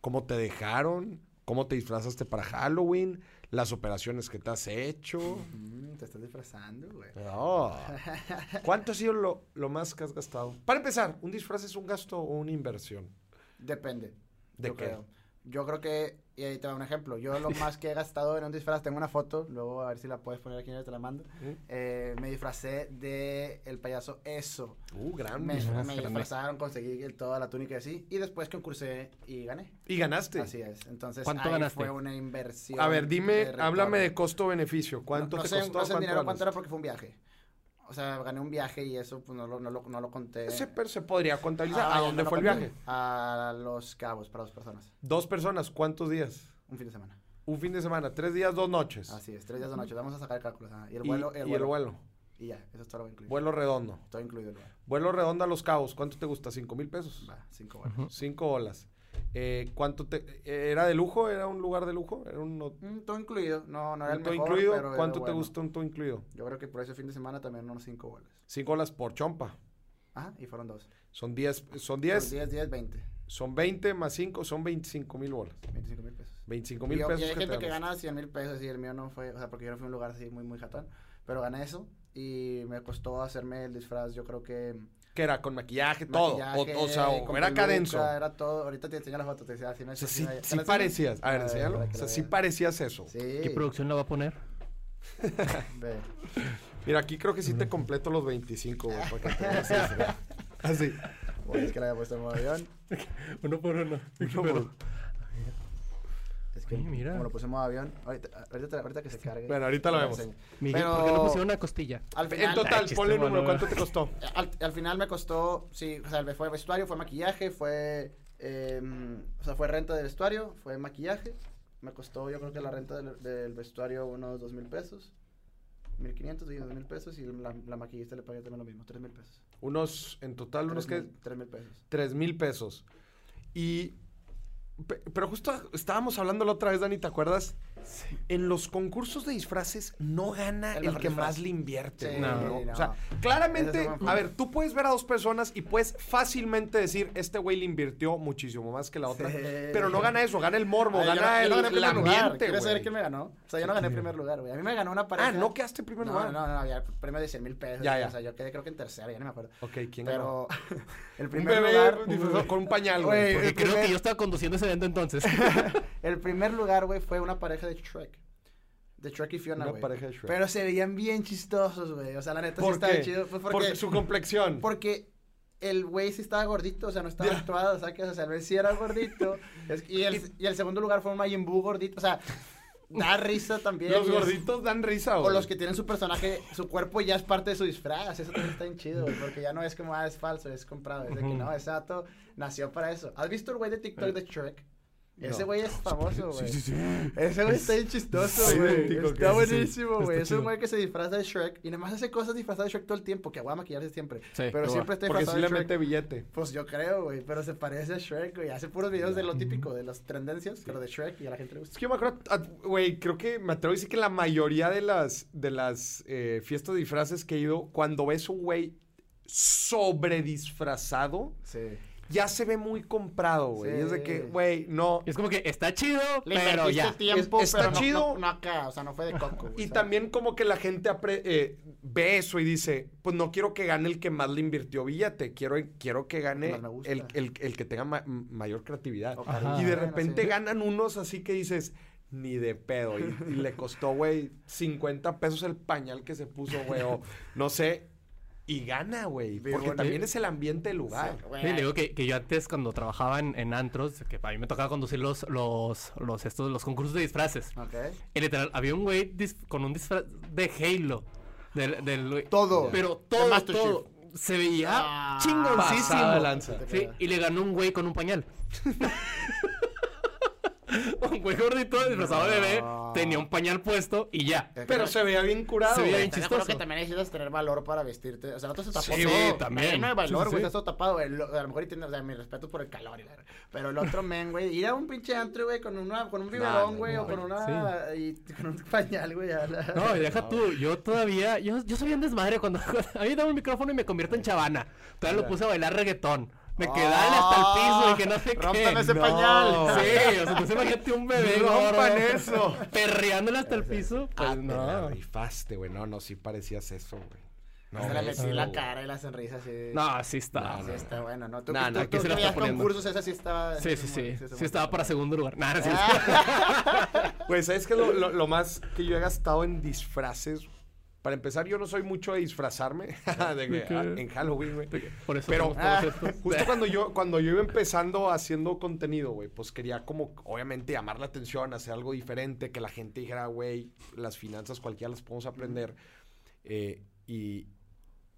¿Cómo te dejaron? ¿Cómo te disfrazaste para Halloween? Las operaciones que te has hecho.
Mm, te estás disfrazando, güey.
No. ¿Cuánto ha sido lo, lo más que has gastado? Para empezar, ¿un disfraz es un gasto o una inversión?
Depende.
¿De qué?
creo. Yo creo que, y ahí te va un ejemplo, yo lo más que he gastado en un disfraz, tengo una foto, luego a ver si la puedes poner aquí, te la mando, eh, me disfracé de el payaso Eso.
Uh, gran
Me, me disfrazaron, conseguí toda la túnica y así, y después concursé y gané.
Y ganaste.
Así es, entonces
¿Cuánto
ahí
ganaste?
fue una inversión.
A ver, dime,
de
háblame de costo-beneficio. ¿Cuánto
no, no
te
sé,
costó?
No sé en
¿Cuánto
dinero cuánto era porque fue un viaje. O sea, gané un viaje y eso pues no lo, no lo, no lo conté.
Se, pero se podría contabilizar.
Ah,
¿A dónde
no
fue el viaje?
A Los Cabos, para dos personas.
Dos personas, ¿cuántos días?
Un fin de semana.
Un fin de semana, tres días, dos noches.
Así es, tres días de noche. Vamos a sacar cálculos. Y el
Y-
vuelo.
y el vuelo.
Y ya, eso es todo lo incluido.
Vuelo redondo.
Todo incluido el vuelo.
Vuelo redondo a Los Cabos. ¿Cuánto te gusta? ¿Cinco mil pesos?
Va, cinco.
Ujú.
Cinco olas. Eh, ¿Cuánto te... ¿Era de lujo? ¿Era un lugar de lujo? ¿Era un,
Mm, todo incluido. No, no era el
todo
mejor,
incluido?
pero
¿Cuánto te
bueno.
gusta un todo incluido?
Yo creo que por ese fin de semana también unos cinco vuelos.
Cinco olas por chompa.
Ajá, y fueron dos.
Son 10, son
Son
10,
10, 10, 20.
son 20 más 5, son 25 mil bolas.
25 mil pesos.
25
Y,
mil
yo- y
pesos
hay gente
te
que gana 100 mil pesos y el mío no fue, o sea, porque yo no fui a un lugar así muy, muy jatón. Pero gané eso y me costó hacerme el disfraz, yo creo que...
Que era con maquillaje, todo.
maquillaje,
O, o sea, o era denso.
Era todo. Ahorita te enseño la foto, te decía así me
O sea,
así
sí,
me- ¿te
sí parecías. A ver,
A
enséñalo. O sea, sí parecías eso.
Sí.
¿Qué producción la va a poner?
Ve.
Mira, aquí creo que sí te completo los 25, güey, para que te así. Así.
Oye, es que la había puesto en modo avión.
Uno por uno.
Uno por-
Es que
Oye, mira.
como lo puse en modo avión, ahorita, ahorita, ahorita que se cargue.
Bueno, ahorita lo vemos.
Miguel,
Pero-
¿por qué no pusieron una costilla?
Al
En
final,
total,
chiste
ponle un número. ¿Cuánto te costó?
al, al final me costó, sí, o sea, fue vestuario, fue maquillaje, fue, eh, o sea, fue renta de vestuario, fue maquillaje. Me costó, yo creo que la renta del, del vestuario unos dos mil pesos. 1500 y dos mil pesos y la, la maquillista le pagué también lo mismo, tres mil pesos.
Unos, en total, unos que...
Tres mil pesos.
3 mil pesos. Y. pe- Pero justo estábamos hablando la otra vez, Dani, ¿te acuerdas? En los concursos de disfraces no gana
El
que
disfraz.
más le invierte.
Sí,
güey,
no.
¿no? O sea, claramente, a ver, tú puedes ver a dos personas y puedes fácilmente decir, este güey le invirtió muchísimo más que la otra.
Sí.
Pero no gana eso, gana el morbo,
Ay, yo no-
gana
yo no
el,
gané
el ambiente,
¿Quieres saber
güey.
quién me ganó? O sea, yo no gané primer lugar, güey. A mí me ganó una pareja.
Ah, ¿no quedaste en primer
no,
lugar?
No, no, había premio de 100 mil pesos.
Ya, ya.
O sea, yo quedé creo que en tercero, ya no me acuerdo.
Ok, ¿quién ganó?
Pero el
Un
primer
bebé
lugar...
con un pañal, güey.
Güey,
Porque creo que yo estaba conduciendo ese evento entonces.
El primer lugar, güey, fue una pareja de Shrek. De Shrek y Fiona, güey.
pareja de Shrek.
Pero se veían bien chistosos, güey. O sea, la neta sí
¿Por
estaba
qué?
chido. Pues
Porque su complexión.
porque el güey sí estaba gordito, o sea, no estaba
Ya.
actuado, ¿sabes? O sea, el güey sí era gordito. Es- y, el, y el segundo lugar fue un Majin Buu gordito. O sea, da risa también.
Los gorditos dan risa,
O
güey.
los que tienen su personaje, su cuerpo ya es parte de su disfraz. Eso también está bien chido, güey. Porque ya no es como, ah, es falso, es comprado. Es de que no, ese dato nació para eso. ¿Has visto el güey de TikTok de Shrek? Ese güey es famoso, güey.
Sí, sí, sí.
Ese güey está bien chistoso, güey. Está buenísimo, güey. Es un güey que se disfraza de Shrek y nada más hace cosas disfrazadas de Shrek todo el tiempo, que voy a maquillarse siempre.
Sí,
pero siempre está
Porque
disfrazado de Shrek.
mete billete.
Pues yo creo, güey, pero se parece a Shrek, güey. Hace puros videos de lo típico, de las tendencias, pero de Shrek y a la gente le
Es
gusta.
que yo me acuerdo, ah, güey, creo que me atrevo a decir que la mayoría de las, de las eh, fiestas de disfraces que he ido, cuando ves un güey sobre disfrazado,
Sí.
Ya se ve muy comprado, güey.
Sí.
Es de que, güey, no.
Y es como que está chido,
Le
pero ya.
tiempo,
Es- está
pero no,
chido.
No, no acá, o sea, no fue de coco.
Y
¿sabes?
también como que la gente apre- eh, ve eso y dice, pues no quiero que gane el que más le invirtió billete, quiero, quiero que gane el, el- el que tenga ma- mayor creatividad.
Ajá.
Y de
bueno,
repente
sí.
ganan unos así que dices, ni de pedo. Y, y le costó, güey, 50 pesos el pañal que se puso, güey, o no sé. Y gana, güey. Porque
bonito.
también es el ambiente del lugar.
Sí, güey.
Sí, le digo que, que yo antes cuando trabajaba en, en antros, que a mí me tocaba conducir los, los, los, estos, los concursos de disfraces.
Ok.
Y literal, había un güey con un disfraz de Halo. Del, del,
Todo.
Pero todo, todo. Se veía
Ah,
chingoncísimo.
lanza.
Sí, y le ganó un güey con un pañal. un güey gordito disfrazado de bebé, tenía un pañal puesto y ya.
Pero se veía bien curado.
Se veía
güey.
bien
¿Estás de acuerdo
chistoso.
que también necesitas tener valor para vestirte? O sea, no te se tapó
Sí,
todo.
también.
No hay valor, güey.
sí, sí.
Estás todo tapado, A lo mejor y tiene, o sea, mi respeto por el calor y la Pero el otro men, güey, ir a un pinche antro, güey, con, una, con un biberón, güey,
no,
o con una... Y con un pañal, güey. a la-
No, y deja tú, yo todavía, yo, yo soy bien desmadre cuando a mí dame un micrófono y me convierto en chavana. Todavía lo puse a bailar reggaetón. Me quedaban hasta el piso y que no sé qué.
Rompan ese
No.
pañal.
Sí, o sea, entonces imagínate un bebé
Rompan eso.
Perreándole hasta el piso. Pues
Ah, te la
no.
rifaste, güey. No, no, sí parecías eso, güey. No,
Se le
güey,
metí
eso-
la cara y la sonrisa así.
No, así está.
No,
Sí,
no,
está bueno, ¿no? Tú,
Nah,
tú,
nah,
tú,
¿qué se
tú
poniendo?
concursos, esa sí estaba...
Sí, sí, sí.
se
Sí estaba para segundo lugar. Nada, sí.
Ah.
Güey, ¿sabes qué? es Lo, lo- lo más que yo he gastado en disfraces. Para empezar, yo no soy mucho de disfrazarme ah, en Halloween, güey.
Por eso
Pero-
estos.
Justo cuando yo, cuando yo iba empezando haciendo contenido, güey, pues quería como, obviamente, llamar la atención, hacer algo diferente, que la gente dijera, güey, las finanzas cualquiera las podemos aprender. Eh, y,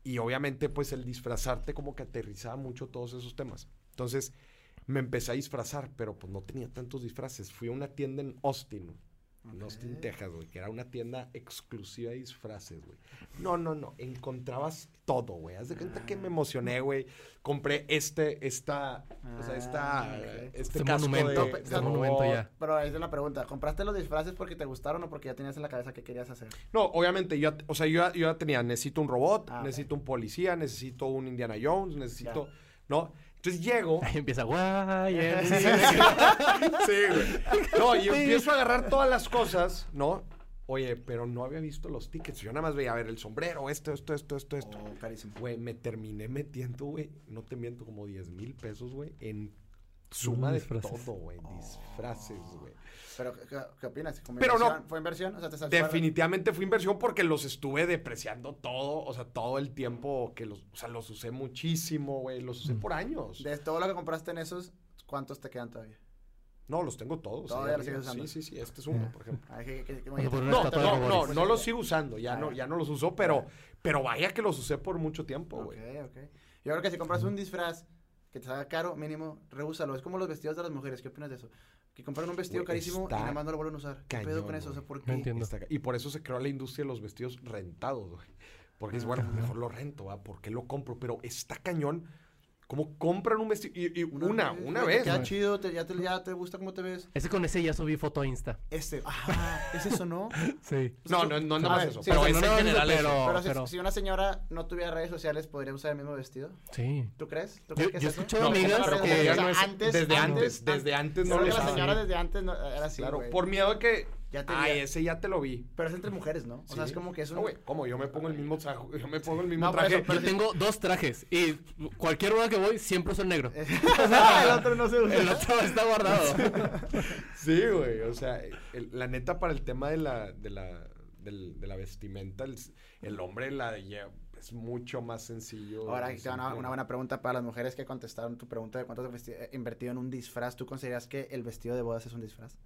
y obviamente, pues el disfrazarte como que aterrizaba mucho todos esos temas. Entonces, me empecé a disfrazar, pero pues no tenía tantos disfraces. Fui a una tienda en Austin, en Austin,
Ok.
Texas, güey, que era una tienda exclusiva de disfraces, güey. No, no, no, encontrabas todo, güey. Haz de cuenta que me emocioné, güey. Compré este, esta, o sea, esta,
Ah,
este
Este
casco
monumento,
de,
este
de
monumento
robot.
ya.
Pero ahí es la pregunta. ¿Compraste los disfraces porque te gustaron o porque ya tenías en la cabeza qué querías hacer?
No, obviamente, yo, o sea, yo, ya- yo ya tenía, necesito un robot,
Ah,
necesito un policía, necesito un Indiana Jones, necesito, ¿no? Entonces llego.
Ahí empieza, guay,
Sí, sí, güey. No, y empiezo a agarrar todas las cosas, ¿no? Oye, pero no había visto los tickets. Yo nada más veía, a ver, el sombrero, esto, esto, esto, esto, esto.
Oh, carísimo.
Güey, me terminé metiendo, güey, no te miento, como 10 mil pesos, güey, en suma de
disfraces.
todo, güey. Disfraces, güey.
Pero, ¿qué, qué opinas? ¿Como
Pero no.
¿Fue inversión? O sea, te salió
Definitivamente fue inversión porque los estuve depreciando todo, o sea, todo el tiempo que los, o sea, los usé muchísimo, güey, los usé por años.
De todo lo que compraste en esos, ¿cuántos te quedan todavía?
No, los tengo todos.
Todavía
ahí
los
arriba.
sigues usando.
Sí, sí, sí, este es uno, por ejemplo.
Ay, que- que- que-
Cuando por una
No, no, no, no los sigo usando, ya
Ah,
no,
ya.
no los uso, pero, pero vaya que los usé por mucho tiempo,
Ok,
güey.
ok. Yo creo que si compras un disfraz que te salga caro, mínimo, reúsalo. Es como los vestidos de las mujeres. ¿Qué opinas de eso? Que compran un vestido carísimo y nada más no lo vuelven a usar. ¿Qué pedo
cañón,
con eso? O sea. ¿por
No
qué?
entiendo.
Y por eso se creó la industria de los vestidos rentados, güey. Porque es bueno, mejor lo rento, ¿va? ¿Por qué lo compro? Pero está cañón. Como compran un vestido. Y, y una, una vez.
Te queda
güey.
chido, te- ya, te, ya te gusta cómo te ves.
Ese con ese ya subí foto a Insta.
Este, ah, ¿es eso, no?
Sí.
No, no, no, nada
A
más eso.
sí,
pero
o sea,
es
no,
en
no,
general eso.
pero-
pero si,
pero-
si una señora no tuviera redes sociales, ¿podría usar el mismo vestido?
Sí.
¿Tú crees? ¿Tú
Yo-
crees que
yo
es eso?
he escuchado
No,
amigas
pero como
que-
ya
O sea,
no es-
antes,
desde antes,
antes,
desde antes no
Creo
le
que la señora desde antes no, era así,
Claro, por miedo que.
Ya te
Ay,
vi-
ese ya te lo vi.
Pero es entre mujeres, ¿no? O sea, es como que es un...
No, güey, ¿cómo? Yo me pongo el mismo traje. Yo me pongo el mismo
No,
traje.
eso, pero
Yo tengo dos trajes y cualquier boda que voy siempre uso el negro.
el otro no se usa.
El otro está guardado.
Sí, güey. O sea, el- la neta, para el tema de la, de la, del- de la vestimenta, el, el hombre la es mucho más sencillo.
Ahora, te una, buena pregunta para las mujeres que contestaron tu pregunta de cuánto has eh, invertido en un disfraz. ¿Tú consideras que el vestido de bodas es un disfraz?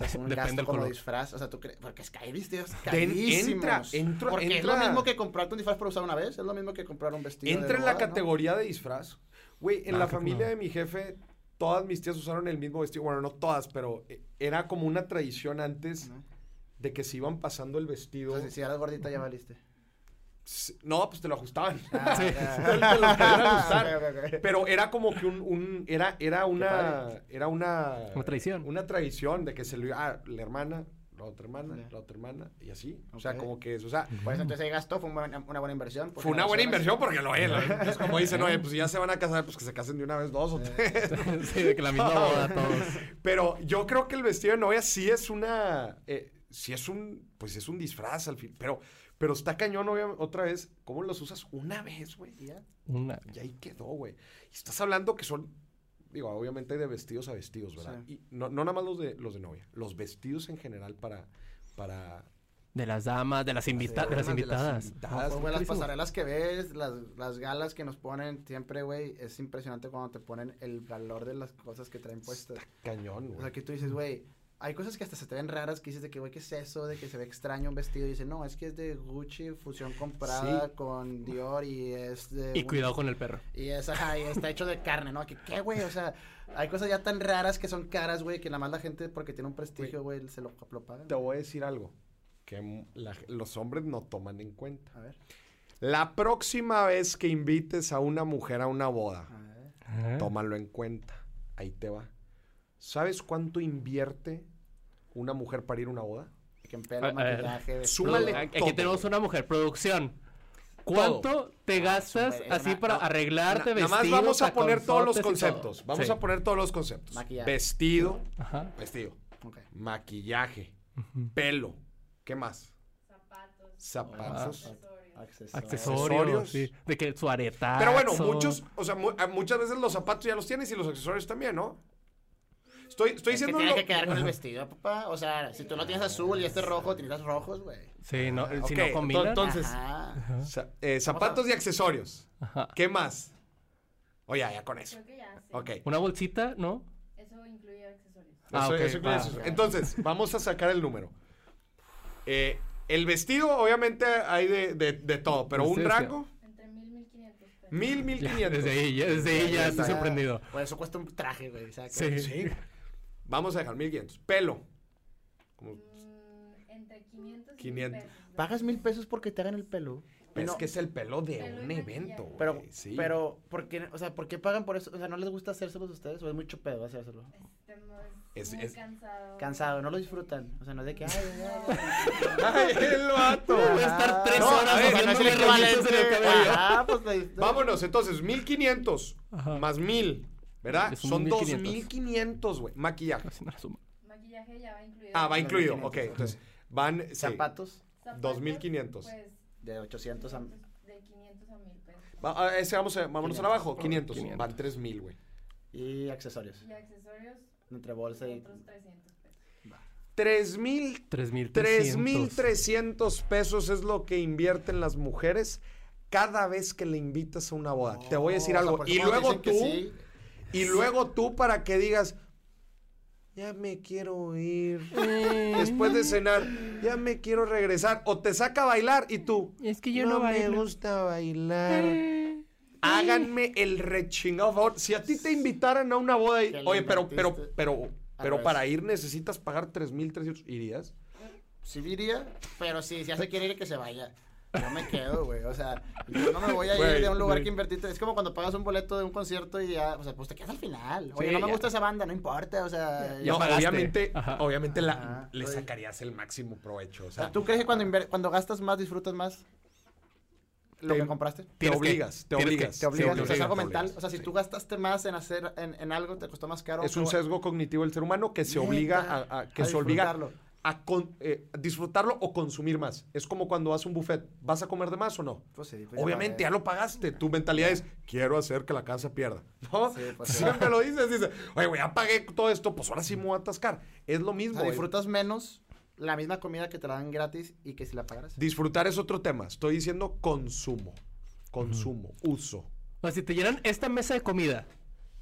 Sea, es un
Depende
gasto como
color.
disfraz. O sea, tú crees... Porque es que hay vestidos
Ten-
carísimos.
entra, entra,
Porque es
entra.
lo mismo que comprarte un disfraz para usar una vez. Es lo mismo que comprar un vestido
Entra
de
en la categoría de disfraz. Güey, en
No,
la familia
no.
de mi jefe, todas mis tías usaron el mismo vestido. Bueno, no todas, pero eh, era como una tradición antes de que se iban pasando el vestido.
Entonces, si eras gordita, ya valiste.
No, pues te lo ajustaban.
Ah,
Sí.
Te lo ajustar. Pero era como que un, un- era, era una, era una,
Una tradición.
una tradición de que se lo iba, ah, la hermana, la otra hermana, la otra hermana, y así. O sea, como que eso, o sea,
Pues entonces ahí gastó, fue una, una buena inversión. porque
fue una buena inversión porque lo es. como dicen, oye, pues si ya se van a casar, pues que se casen de una vez dos o tres.
sí, de que la misma boda todos.
Pero yo creo que el vestido de novia sí es una, eh, sí es un, pues es un disfraz al fin, pero, pero está cañón, otra vez, ¿cómo los usas una vez, güey? Y ya,
Una.
y ahí quedó, güey. Y estás hablando que son, digo, obviamente de vestidos a vestidos, ¿verdad?
Sí.
Y no, no nada más los de, los de novia, los vestidos en general para, para...
De las damas, de las, invita
Sí,
de las
de las
invitadas.
invitadas.
No,
Ah,
pues, las pasarelas que ves, las, las galas que nos ponen siempre, güey, es impresionante cuando te ponen el valor de las cosas que traen puestas.
Está cañón, güey.
O sea, que tú dices, güey, hay cosas que hasta se te ven raras que dices de que, güey, ¿qué es eso? De que se ve extraño un vestido. Y dices, no, es que es de Gucci, fusión comprada
Sí.
con Dior y es de...
Y cuidado con el perro.
Y es, ajá, y está hecho de carne, ¿no? Que, ¿Qué, güey? O sea, hay cosas ya tan raras que son caras, güey, que nada más la gente, porque tiene un prestigio, güey, se lo, lo paga.
Te voy a decir algo que la- los hombres no toman en cuenta.
A ver,
La próxima vez que invites a una mujer a una boda,
a
tómalo en cuenta. Ahí te va. ¿Sabes cuánto invierte una mujer para ir a una boda?
Que en pelo,
A- a ver,
maquillaje, vestido.
súmale
Aquí
todo,
tenemos una mujer. Producción. ¿Cuánto te
Ah,
gastas así
una-
para
no,
arreglarte,
Na- Nada
vestido,
más vamos a poner todos los
todo?
conceptos. Vamos
Sí.
a poner todos los conceptos.
Maquillaje.
Vestido,
Ajá.
vestido, maquillaje, pelo, ¿qué más?
Zapatos.
Zapatos,
Ah, Accesorios.
accesorios,
Accesorios.
sí, de que su areta.
Pero bueno, muchos, o sea, mu- a- muchas veces los zapatos ya los tienes y los accesorios también, ¿no? Estoy, estoy
Es que
diciendo
tiene
lo-
que quedar con el vestido, papá. O sea, si tú lo tienes azul y este rojo, tienes rojos, güey.
Sí, no, si
Ok,
no combina.
entonces-
Ajá.
Eh, zapatos y accesorios.
Ajá.
¿Qué más? Oye, ya, ya con eso.
Creo que ya, sí.
Ok.
Una bolsita, ¿no?
Eso incluye accesorios.
Ah,
Eso-
ok,
eso incluye
va.
accesorios. Entonces, vamos a sacar el número. Eh, el vestido, obviamente, hay de, de- de todo, pero un rango,
Entre 1000 y 1500 pesos.
mil, mil quinientos.
Desde ahí, ya, desde ahí ya estoy
está.
sorprendido.
Pues eso cuesta un traje, güey. o sea, que-
Sí.
Sí. Vamos a dejar mil quinientos. Pelo. Como-
Mm, entre 500 y
500.
1000 pesos.
¿Pagas mil pesos porque te hagan el pelo?
Es
No,
que es el pelo de
Pelo
un evento, güey.
Pero,
sí.
pero, ¿por qué, o sea, ¿por qué pagan por eso? O sea, ¿no les gusta hacérselos a ustedes o es mucho pedo hacérselo?
Este, no,
Es-
es, muy
es-
cansado.
Cansado, no lo disfrutan. O sea, no es de que, ay, ay,
ay, el vato.
Voy a estar tres
No,
horas
ver,
no es el equivalente. Ah, pues
Vámonos, entonces, 1500
Ajá.
más 1000, ¿verdad? Son
1500.
2500, güey. Maquillaje.
Maquillaje ya va incluido.
Ah, va incluido.
2500,
Ok, entonces van. sí.
Zapatos
Zapatos,
2500.
Pues,
de 800 a...
de 500 a 1000 pesos.
Va- a ese vamos a, vámonos
500.
abajo, 500.
500.
Van 3000, güey.
Y accesorios.
Y accesorios,
Entre bolsa y...
otros 300 pesos.
3000
3300.
3.300 pesos es lo que invierten las mujeres cada vez que le invitas a una boda. Te voy a decir
Oh, o sea,
algo. y luego tú,
sí,
y luego tú para que digas, ya me quiero ir. Después de cenar, ya me quiero regresar. O te saca a bailar y tú,
Es que
no, me gusta bailar. Háganme el rechingado favor. Si a ti te invitaran a una boda y, oye, pero, pero, pero, pero para ir necesitas pagar 3.300. ¿Irías?
Sí iría, pero si ya se quiere ir, que se vaya. Yo me quedo, güey. O sea, yo no me voy a ir de un lugar
güey.
que invertiste. Es como cuando pagas un boleto de un concierto y ya, o sea, pues te quedas al final. Oye,
Sí,
no me
ya.
gusta esa banda, no importa, o sea.
Ya
no,
pagaste.
obviamente,
Ajá.
obviamente la- le
oye.
sacarías el máximo provecho. O
sea, ¿tú crees que cuando, cuando gastas más, disfrutas más lo
Te-
que compraste?
te
que-
obligas, te
que-
obligas.
Te obligas,
te
o sea, es algo mental.
obligas,
O sea, si
sí.
tú gastaste más en hacer, en, en algo, te costó más caro.
Es un sesgo cognitivo del ser humano que se obliga a, a- que
a
se obliga. A con- eh, disfrutarlo o consumir más. Es como cuando vas a un buffet, ¿vas a comer de más o no?
Pues sí, pues
Obviamente ya lo pagaste. Tu mentalidad es quiero hacer que la casa pierda. ¿No?
Sí, pues sí.
Siempre lo dices, dices, oye, güey, ya pagué todo esto, pues ahora sí me voy a atascar. Es lo
O
mismo.
sea,
güey.
disfrutas menos la misma comida que te la dan gratis y que si la pagaras.
Disfrutar es otro tema. Estoy diciendo consumo. Consumo, uso.
O sea, si te llenan esta mesa de comida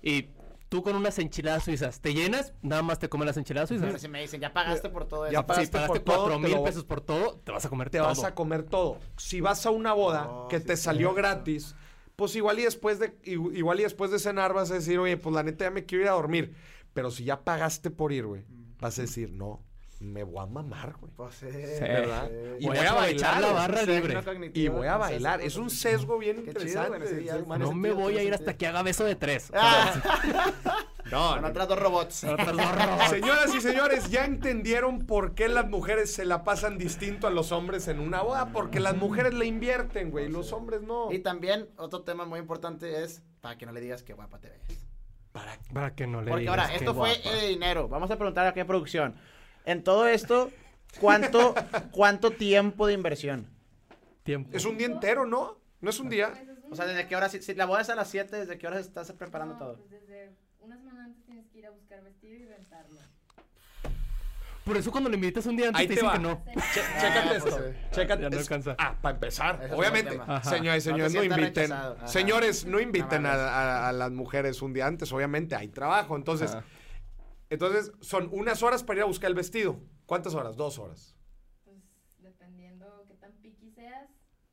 y tú con unas enchiladas suizas, ¿te llenas? Nada más te comen las enchiladas suizas.
si me dicen, ya pagaste por todo eso.
Ya
Si
pagaste
pagaste
por todo,
cuatro
te
mil
lo-
pesos por todo, te vas a comer
Te
todo.
vas a comer todo. Si vas a una boda que
sí
te salió gratis, pues igual y después de igu- igual y después de cenar vas a decir, "Oye, pues la neta ya me quiero ir a dormir." Pero si ya pagaste por ir, güey, vas a decir, "No, me voy a mamar, güey."
Pues sí.
¿Verdad?
sí.
Y voy a
aprovechar
bailar,
la barra libre.
cognitivo,
Y voy a bailar. Es un sesgo bien
Qué chido,
interesante.
sí,
ser
es-
humano.
No me voy a ir hasta que haga beso de tres.
Ah,
No,
con
no.
otras dos robots.
Otros dos robots.
Señoras y señores, ya entendieron por qué las mujeres se la pasan distinto a los hombres en una boda. Porque las mujeres le invierten, güey, y los hombres no.
Y también, otro tema muy importante es para que no le digas que guapa te ves.
¿Para
Para que no le
Porque
digas
ahora,
qué
esto fue
guapa.
de dinero. Vamos a preguntar a producción. En todo esto, ¿cuánto, cuánto tiempo de inversión?
tiempo.
Es un día entero, ¿no? No es un día.
O sea, ¿desde qué hora? Si, si la boda es a las 7, ¿desde qué hora estás preparando
no,
todo?
Pues desde una semana antes tienes que ir a buscar vestido y rentarlo.
Por eso cuando le invitas un día antes
Ahí
te
te
dicen
va.
que no.
Che-
Ah,
chécate
pues
esto. Chécate.
Ya no
es-
alcanza.
Ah, para empezar,
Ese es
obviamente. Señores,
No
señores, no, inviten. Señores, no inviten a, a- a las mujeres un día antes. Obviamente, hay trabajo. Entonces,
Ajá.
Entonces son unas horas para ir a buscar el vestido. ¿Cuántas horas? Dos horas.
Pues dependiendo qué tan piqui seas,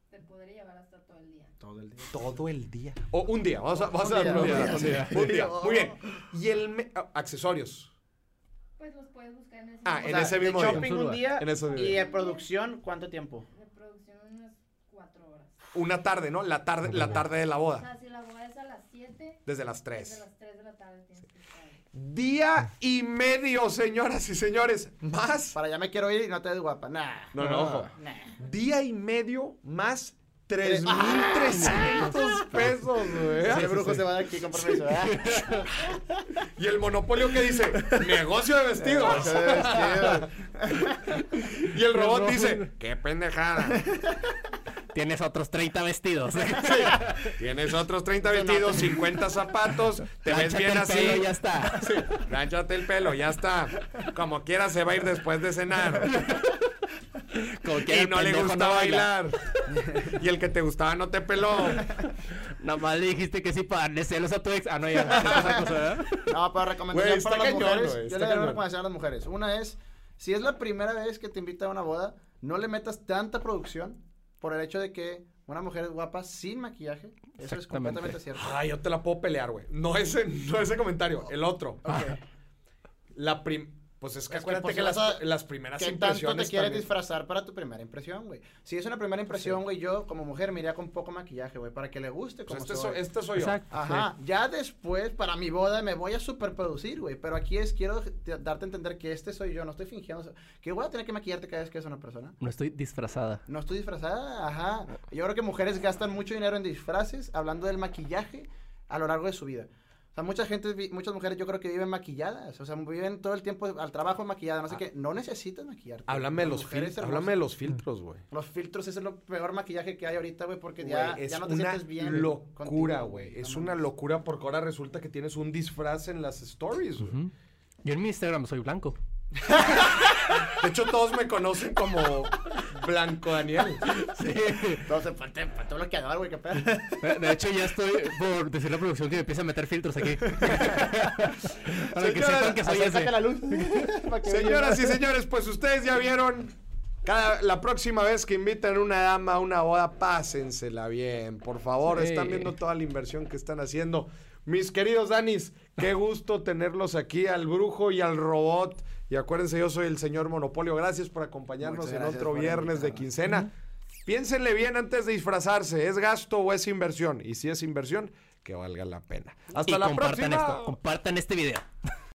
te podría llevar hasta todo el día.
Todo el día.
Todo el día. O un día. Vamos a, vamos
Un
a
día,
un
un
día.
día,
Un
sí.
día. Un día. Muy bien. Y el me- ah, accesorios.
Pues los puedes buscar en ese
Ah,
mismo
en
O sea,
ese
de
mismo día.
shopping un día
En ese
y
día.
de producción, ¿cuánto tiempo?
De producción unas cuatro horas.
Una tarde, ¿no? La tarde, la tarde de la
O
boda.
sea, si la boda es a las 7,
Desde las
desde
3.
las 3 de la tarde tienes ahí.
Día y medio, señoras y señores. Más.
Para allá me quiero ir y no te ves guapa. Nah.
No, no, ojo.
Nah.
Día y medio más
Tres-
3.300 pesos, güey.
Ese brujo se va de aquí con permiso.
Y el monopolio que dice, negocio de vestidos.
Ese vestido.
y el robot
robot.
dice, qué pendejada.
Tienes otros 30 vestidos.
Tienes otros 30 vestidos, 50 zapatos, te ves bien
el
así.
pelo ya está.
Sí, el pelo, ya está. Como quiera se va a ir después de cenar.
Como quiera,
Y no le gusta
no baila.
bailar. Y el que te gustaba no te peló.
Nada más le dijiste que sí para darle celos a tu ex. Ah, no, ya.
No, pero recomendación para las
cañón,
mujeres.
güey,
yo le doy una recomendación a las mujeres. Una es, si es la primera vez que te invita a una boda, no le metas tanta producción por el hecho de que una mujer es guapa sin maquillaje. Eso es completamente cierto.
Ay, yo te la puedo pelear, güey. No ese, no ese comentario, el otro. La prim... Pues es que
Es que,
acuérdate
pues,
que, las,
a-
las primeras
¿Qué tanto te quieres
también-
disfrazar para tu primera impresión, güey? Si es una primera impresión, güey, yo como mujer me iría con poco maquillaje, güey, para que le guste como
Pues este,
soy.
soy, este soy yo.
Ajá, ya después para mi boda me voy a superproducir, güey, pero aquí es quiero te- darte a entender que este soy yo, no estoy fingiendo, que voy a tener que maquillarte cada vez que es una persona.
No estoy disfrazada.
No estoy disfrazada, ajá. Yo creo que mujeres gastan mucho dinero en disfraces, hablando del maquillaje a lo largo de su vida. O sea, mucha gente, muchas mujeres yo creo que viven maquilladas, o sea, viven todo el tiempo al trabajo maquilladas, no sé qué, no necesitas maquillarte.
Ah. Háblame de los, fil-
hermosas-
háblame de los filtros, güey.
Los filtros ese es lo peor maquillaje que hay ahorita, güey, porque ya,
Güey, es
ya no te
una
sientes bien.
locura,
contigo,
güey.
No
Es una locura porque ahora resulta que tienes un disfraz en las stories, güey.
Yo en mi Instagram soy blanco.
De hecho, todos me conocen como Blanco Daniel.
Sí.
Entonces, ponte, ponte bloqueador, güey, qué pedo.
De, de hecho, ya estoy por decir la producción que me empiece a meter filtros aquí. Para que sepan que soy ese.
la luz. para que
Señoras y señores, pues ustedes ya vieron. Cada, la próxima vez que inviten a una dama a una boda, pásensela bien. Por favor,
Sí.
están viendo toda la inversión que están haciendo. Mis queridos Danis, qué gusto tenerlos aquí, al brujo y al robot. Y acuérdense, yo soy el señor Monopolio. Gracias por acompañarnos en otro viernes de quincena. Piénsenle bien antes de disfrazarse. ¿Es gasto o es inversión? Y si es inversión, que valga la pena. Hasta
y
la
compartan
próxima.
esto. Compartan este video.